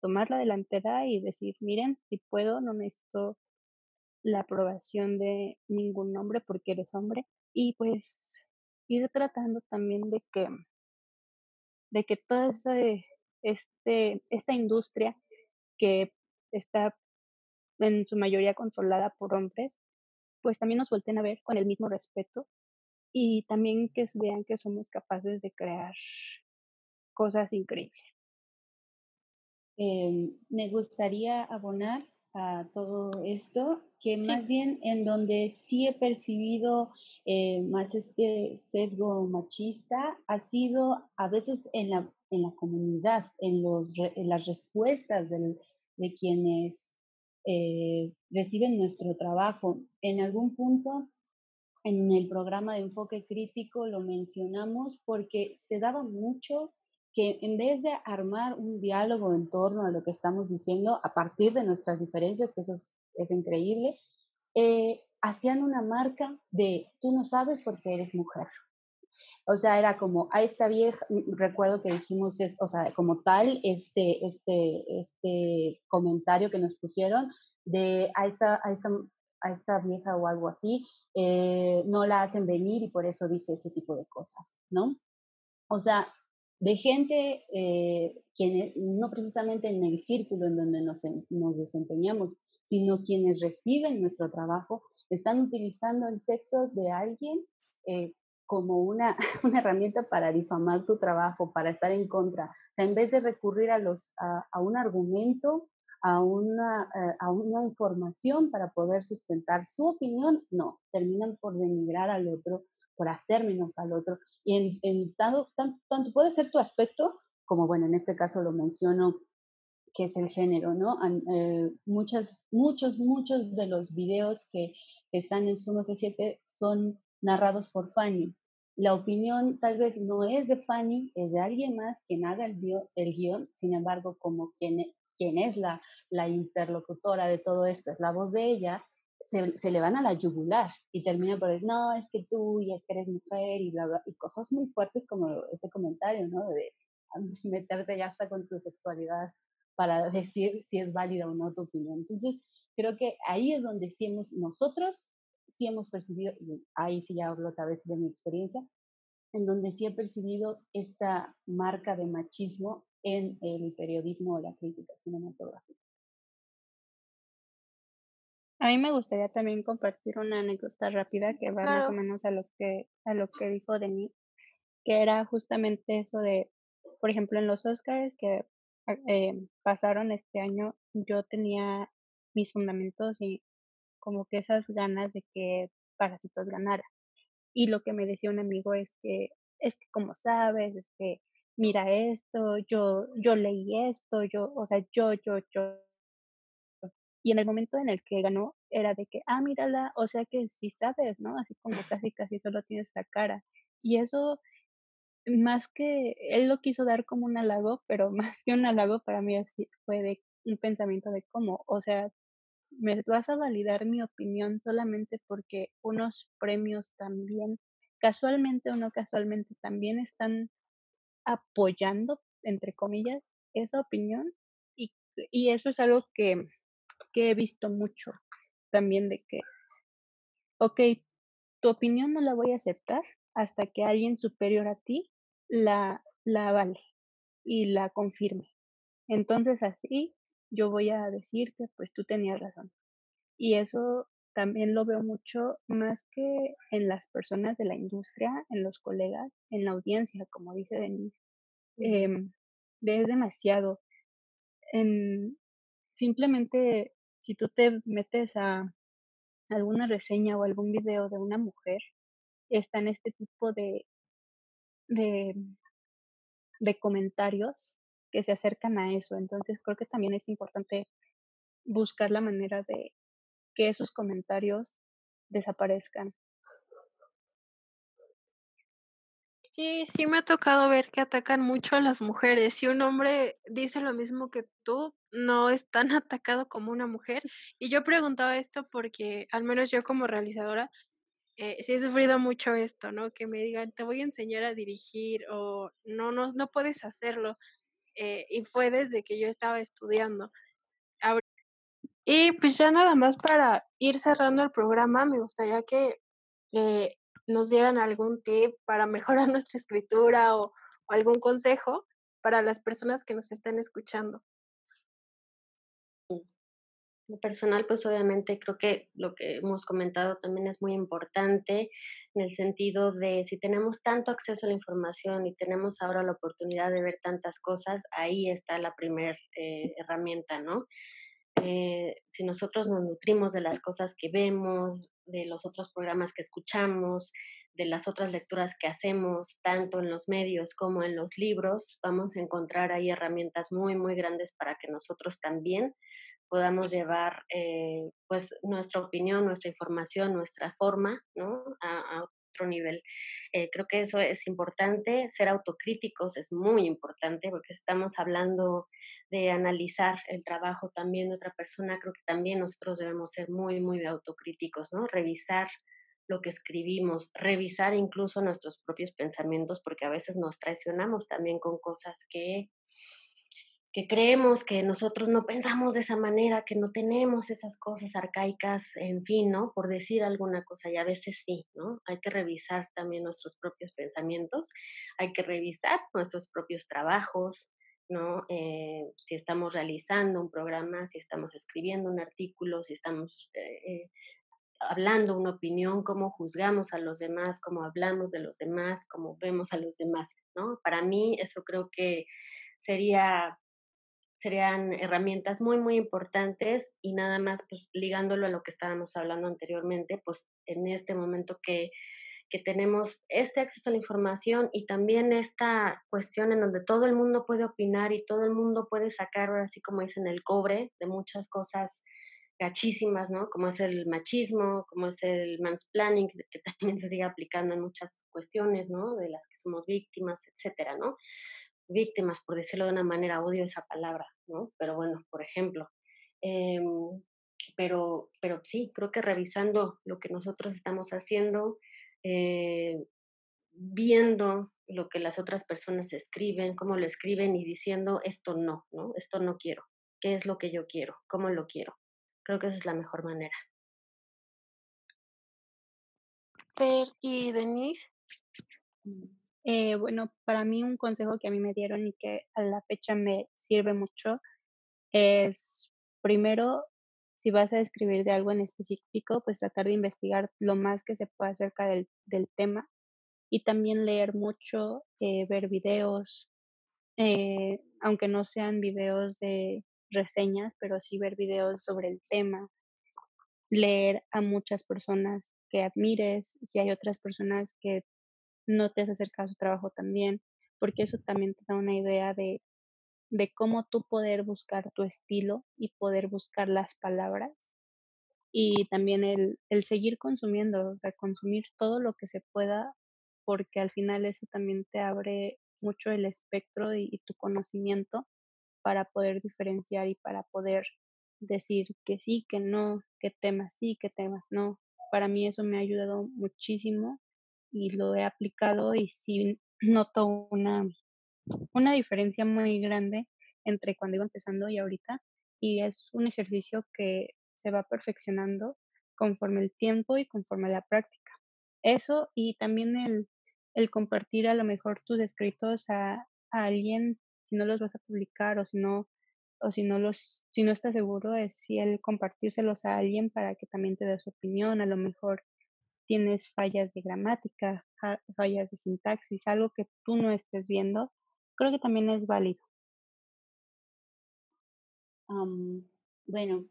tomar la delantera y decir, miren, si puedo, no necesito la aprobación de ningún hombre porque eres hombre y pues ir tratando también de que de que toda esa, este, esta industria que está en su mayoría controlada por hombres, pues también nos vuelten a ver con el mismo respeto y también que vean que somos capaces de crear cosas increíbles. Em, me gustaría abonar a todo esto, que más bien en donde sí he percibido eh, más este sesgo machista ha sido a veces en la, en la comunidad, en, los, en las respuestas de quienes eh, reciben nuestro trabajo. En algún punto en el programa de enfoque crítico lo mencionamos porque se daba mucho que en vez de armar un diálogo en torno a lo que estamos diciendo a partir de nuestras diferencias, que eso es, increíble, eh, hacían una marca de tú no sabes porque eres mujer. O sea, era como, a esta vieja, recuerdo que dijimos, o sea, como tal, este, este, este comentario que nos pusieron de a esta, a esta, a esta vieja o algo así, eh, no la hacen venir y por eso dice ese tipo de cosas, ¿no? O sea, de gente, eh, no precisamente en el círculo en donde nos, nos desempeñamos, sino quienes reciben nuestro trabajo, están utilizando el sexo de alguien eh, como una, una, herramienta para difamar tu trabajo, para estar en contra. O sea, en vez de recurrir a, los, a, un argumento, a una, eh, a una información para poder sustentar su opinión, no, terminan por denigrar al otro, por hacer menos al otro. Y en, en tanto, tanto, puede ser tu aspecto, como bueno, en este caso lo menciono, que es el género, ¿no? Eh, muchos, muchos, muchos de los videos que, están en Sumo F7 son narrados por Fanny. La opinión tal vez no es de Fanny, es de alguien más quien haga el, el guion, sin embargo, como quien, quien es la, la interlocutora de todo esto, es la voz de ella, se, le van a la yugular y termina por decir, no, es que tú y es que eres mujer y bla, bla, y cosas muy fuertes como ese comentario, ¿no? De meterte ya hasta con tu sexualidad para decir si es válida o no tu opinión. Entonces, creo que ahí es donde sí hemos, nosotros sí hemos percibido, y ahí sí ya hablo otra vez de mi experiencia, en donde sí he percibido esta marca de machismo en el periodismo o la crítica cinematográfica. A mí me gustaría también compartir una anécdota rápida que va más o menos a lo que a lo que dijo Denis, que era justamente eso de, por ejemplo, en los Oscars que ah, eh, pasaron este año, yo tenía mis fundamentos y como que esas ganas de que Parásitos ganara. Y lo que me decía un amigo es que, es que como sabes, es que mira esto, yo, yo leí esto, yo, o sea, yo, yo, yo, y en el momento en el que ganó, era de que, ah, mírala, o sea que sí sabes, ¿no? Así como casi, casi solo tienes la cara. Y eso, más que, él lo quiso dar como un halago, pero más que un halago para mí así fue de un pensamiento de cómo, o sea, me vas a validar mi opinión solamente porque unos premios también, casualmente o no casualmente, también están apoyando, entre comillas, esa opinión. Y, y eso es algo que que he visto mucho también de que, ok, tu opinión no la voy a aceptar hasta que alguien superior a ti la, la vale y la confirme. Entonces así yo voy a decir que pues tú tenías razón. Y eso también lo veo mucho más que en las personas de la industria, en los colegas, en la audiencia, como dice Denise. Eh, es demasiado. En, simplemente si tú te metes a, alguna reseña o algún video de una mujer, está en este tipo de, de, de comentarios que se acercan a eso. Entonces creo que también es importante buscar la manera de que esos comentarios desaparezcan. Sí, sí me ha tocado ver que atacan mucho a las mujeres. Si un hombre dice lo mismo que tú, no es tan atacado como una mujer. Y yo preguntaba esto porque, al menos yo como realizadora, eh, sí he sufrido mucho esto, ¿no? Que me digan, te voy a enseñar a dirigir o no, no, no puedes hacerlo. Eh, y fue desde que yo estaba estudiando. Y pues ya nada más para ir cerrando el programa, me gustaría que eh, nos dieran algún tip para mejorar nuestra escritura o, algún consejo para las personas que nos están escuchando. Lo personal, pues obviamente creo que lo que hemos comentado también es muy importante en el sentido de si tenemos tanto acceso a la información y tenemos ahora la oportunidad de ver tantas cosas, ahí está la primera eh, herramienta, ¿no? Eh, si nosotros nos nutrimos de las cosas que vemos, de los otros programas que escuchamos, de las otras lecturas que hacemos, tanto en los medios como en los libros, vamos a encontrar ahí herramientas muy, muy grandes para que nosotros también podamos llevar eh, pues nuestra opinión, nuestra información, nuestra forma, ¿no? A, otro nivel. Eh, creo que eso es importante, ser autocríticos es muy importante porque estamos hablando de analizar el trabajo también de otra persona, creo que también nosotros debemos ser muy, muy autocríticos, ¿no? Revisar lo que escribimos, revisar incluso nuestros propios pensamientos, porque a veces nos traicionamos también con cosas que, que creemos que nosotros no pensamos de esa manera, que no tenemos esas cosas arcaicas, en fin, ¿no? Por decir alguna cosa, y a veces sí, ¿no? Hay que revisar también nuestros propios pensamientos, hay que revisar nuestros propios trabajos, ¿no? Eh, si estamos realizando un programa, si estamos escribiendo un artículo, si estamos eh, eh, hablando una opinión, cómo juzgamos a los demás, cómo hablamos de los demás, cómo vemos a los demás, ¿no? Para mí eso creo que sería serían herramientas muy, muy importantes y nada más, pues ligándolo a lo que estábamos hablando anteriormente, pues en este momento que que tenemos este acceso a la información y también esta cuestión en donde todo el mundo puede opinar y todo el mundo puede sacar, así como dicen, el cobre de muchas cosas gachísimas, ¿no? Como es el machismo, como es el mansplaining, que también se sigue aplicando en muchas cuestiones, ¿no? De las que somos víctimas, etcétera, ¿no? Víctimas, por decirlo de una manera, odio esa palabra, ¿no? Pero bueno, por ejemplo. Em, pero, pero sí, creo que revisando lo que nosotros estamos haciendo, eh, viendo lo que las otras personas escriben, cómo lo escriben y diciendo esto no, ¿no? Esto no quiero. ¿Qué es lo que yo quiero? ¿Cómo lo quiero? Creo que esa es la mejor manera. Fer y Denise. Eh, bueno, para mí un consejo que a mí me dieron y que a la fecha me sirve mucho es primero si vas a escribir de algo en específico, pues tratar de investigar lo más que se pueda acerca del, tema y también leer mucho, eh, ver videos, eh, aunque no sean videos de reseñas, pero sí ver videos sobre el tema, leer a muchas personas que admires, si hay otras personas que no te has acercado a su trabajo también, porque eso también te da una idea de de cómo tú poder buscar tu estilo y poder buscar las palabras. Y también el, el seguir consumiendo, o sea, consumir todo lo que se pueda, porque al final eso también te abre mucho el espectro y, tu conocimiento para poder diferenciar y para poder decir que sí, que no, qué temas sí, qué temas no. Para mí eso me ha ayudado muchísimo y lo he aplicado y sí noto una, una diferencia muy grande entre cuando iba empezando y ahorita. Y es un ejercicio que se va perfeccionando conforme el tiempo y conforme la práctica. Eso y también el, el compartir a lo mejor tus escritos a, alguien si no los vas a publicar o si no o si no los si no estás seguro es si el compartírselos a alguien para que también te dé su opinión a lo mejor tienes fallas de gramática fallas de sintaxis algo que tú no estés viendo creo que también es válido. bueno,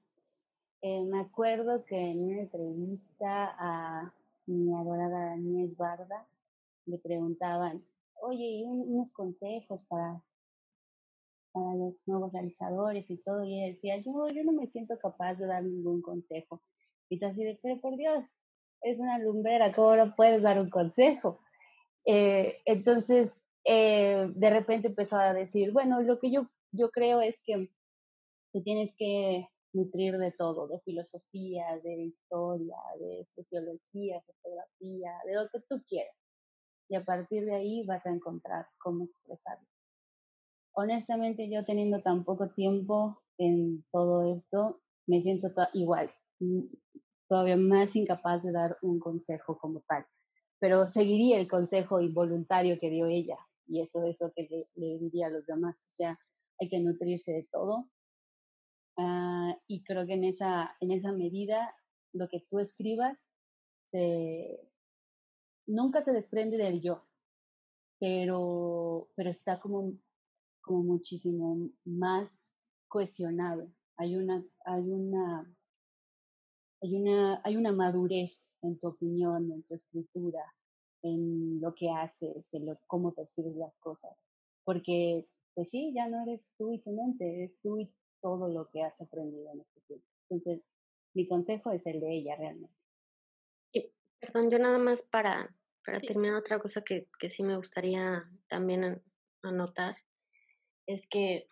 eh, me acuerdo que en una entrevista a mi adorada Nies Barda le preguntaban, oye, ¿y unos consejos para, para los nuevos realizadores y todo? Y ella decía, yo, yo no me siento capaz de dar ningún consejo. Y tú así de, pero por Dios, es una lumbrera, ¿cómo no puedes dar un consejo? Eh, entonces, eh, de repente empezó a decir, bueno, lo que yo, yo creo es que te tienes que nutrir de todo, de filosofía, de historia, de sociología, fotografía, de lo que tú quieras. Y a partir de ahí vas a encontrar cómo expresarlo. Honestamente, yo teniendo tan poco tiempo en todo esto, me siento igual, mm, todavía más incapaz de dar un consejo como tal. Pero seguiría el consejo involuntario que dio ella, y eso es lo que le, diría a los demás. O sea, hay que nutrirse de todo. Ah, y creo que en esa, en esa medida, lo que tú escribas se, nunca se desprende del yo, pero, pero está como, como muchísimo más cuestionado. Hay una, hay una hay una, hay una madurez en tu opinión, en tu escritura, en lo que haces, en lo, cómo percibes las cosas. Porque, pues sí, ya no eres tú y tu mente, eres tú y todo lo que has aprendido en este tiempo. Entonces, mi consejo es el de ella realmente. perdón, yo nada más para, para terminar otra cosa que, que sí me gustaría también anotar, es que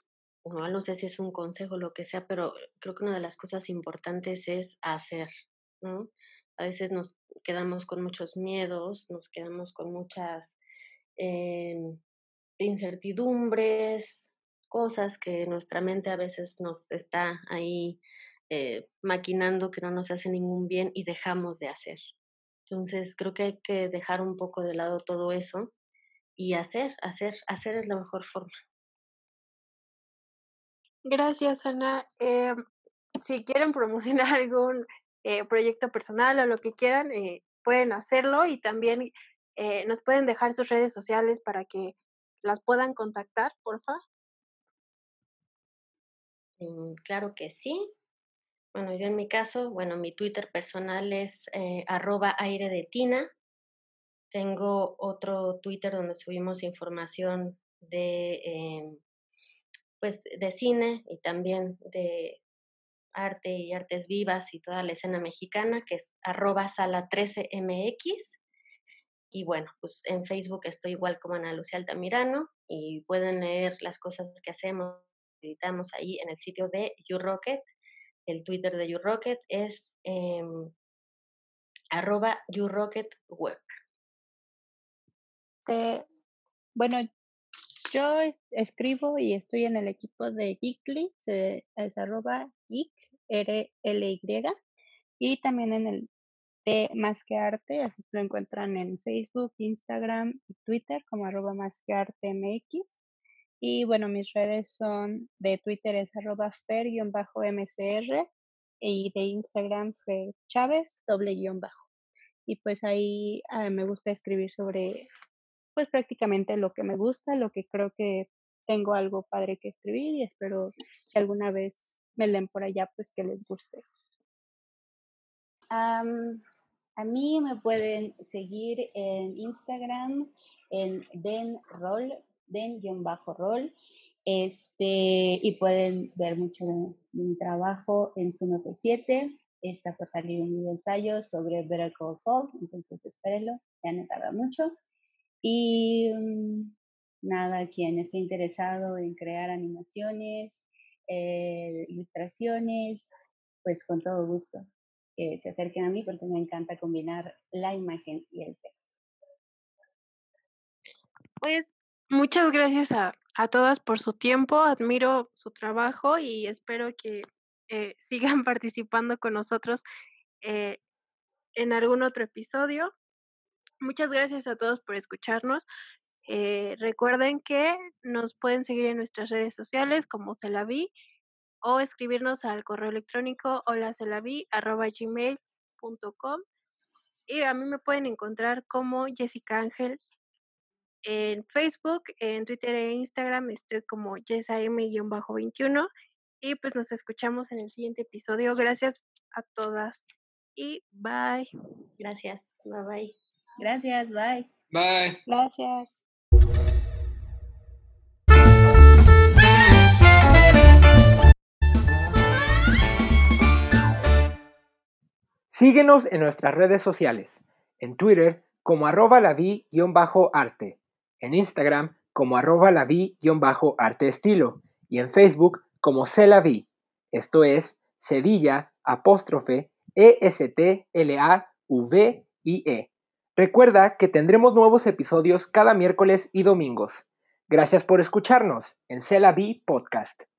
no sé si es un consejo o lo que sea, pero creo que una de las cosas importantes es hacer, ¿no? A veces nos quedamos con muchos miedos, nos quedamos con muchas em, incertidumbres, cosas que nuestra mente a veces nos está ahí eh, maquinando que no nos hace ningún bien y dejamos de hacer. Entonces creo que hay que dejar un poco de lado todo eso y hacer, hacer, hacer es la mejor forma. Gracias, Ana. Eh, si quieren promocionar algún eh, proyecto personal o lo que quieran, eh, pueden hacerlo y también nos pueden dejar sus redes sociales para que las puedan contactar, porfa. Mm, claro que sí. Bueno, yo en mi caso, bueno, mi Twitter personal es arroba aire de tina. Tengo otro Twitter donde subimos información de em, pues de cine y también de arte y artes vivas y toda la escena mexicana, que es arroba sala 13mx. Y bueno, pues en Facebook estoy igual como Ana Lucía Altamirano y pueden leer las cosas que hacemos, editamos ahí en el sitio de YouRocket. El Twitter de YouRocket es eh, arroba YouRocketWeb. Eh, bueno, yo escribo y estoy en el equipo de Geekly, es arroba geek, R L Y, y también en el de Más que Arte, así lo encuentran en Facebook, Instagram y Twitter como arroba Más que Arte MX. Y bueno, mis redes son de Twitter es arroba fer-mcr y de Instagram fer Chávez, doble guion bajo. Y pues ahí ah, me gusta escribir sobre pues prácticamente lo que me gusta, lo que creo que tengo algo padre que escribir y espero que alguna vez me leen por allá, pues que les guste. a mí me pueden seguir en Instagram en denroll, den-roll, este, y pueden ver mucho de, mi trabajo en su note 7. Está por salir un ensayo sobre Call Saul, entonces espérenlo, ya no tarda mucho. Y mm, nada, quien esté interesado en crear animaciones, eh, ilustraciones, pues con todo gusto se acerquen a mí porque me encanta combinar la imagen y el texto. Pues muchas gracias a, a todas por su tiempo, admiro su trabajo y espero que eh, sigan participando con nosotros eh, en algún otro episodio. Muchas gracias a todos por escucharnos. Eh, recuerden que nos pueden seguir en nuestras redes sociales como se la vi o escribirnos al correo electrónico hola y a mí me pueden encontrar como Jessica Ángel en Facebook, en Twitter e Instagram estoy como jessam-21 y pues nos escuchamos en el siguiente episodio. Gracias a todas y bye. Gracias. Bye bye. Gracias, bye. Bye. Gracias. Síguenos en nuestras redes sociales, en Twitter como arroba lavi-arte, en Instagram como arroba lavi-arte estilo y en Facebook como celavi, esto es cedilla apóstrofe e s t l a v i e. Recuerda que tendremos nuevos episodios cada miércoles y domingos. Gracias por escucharnos en Celavi Podcast.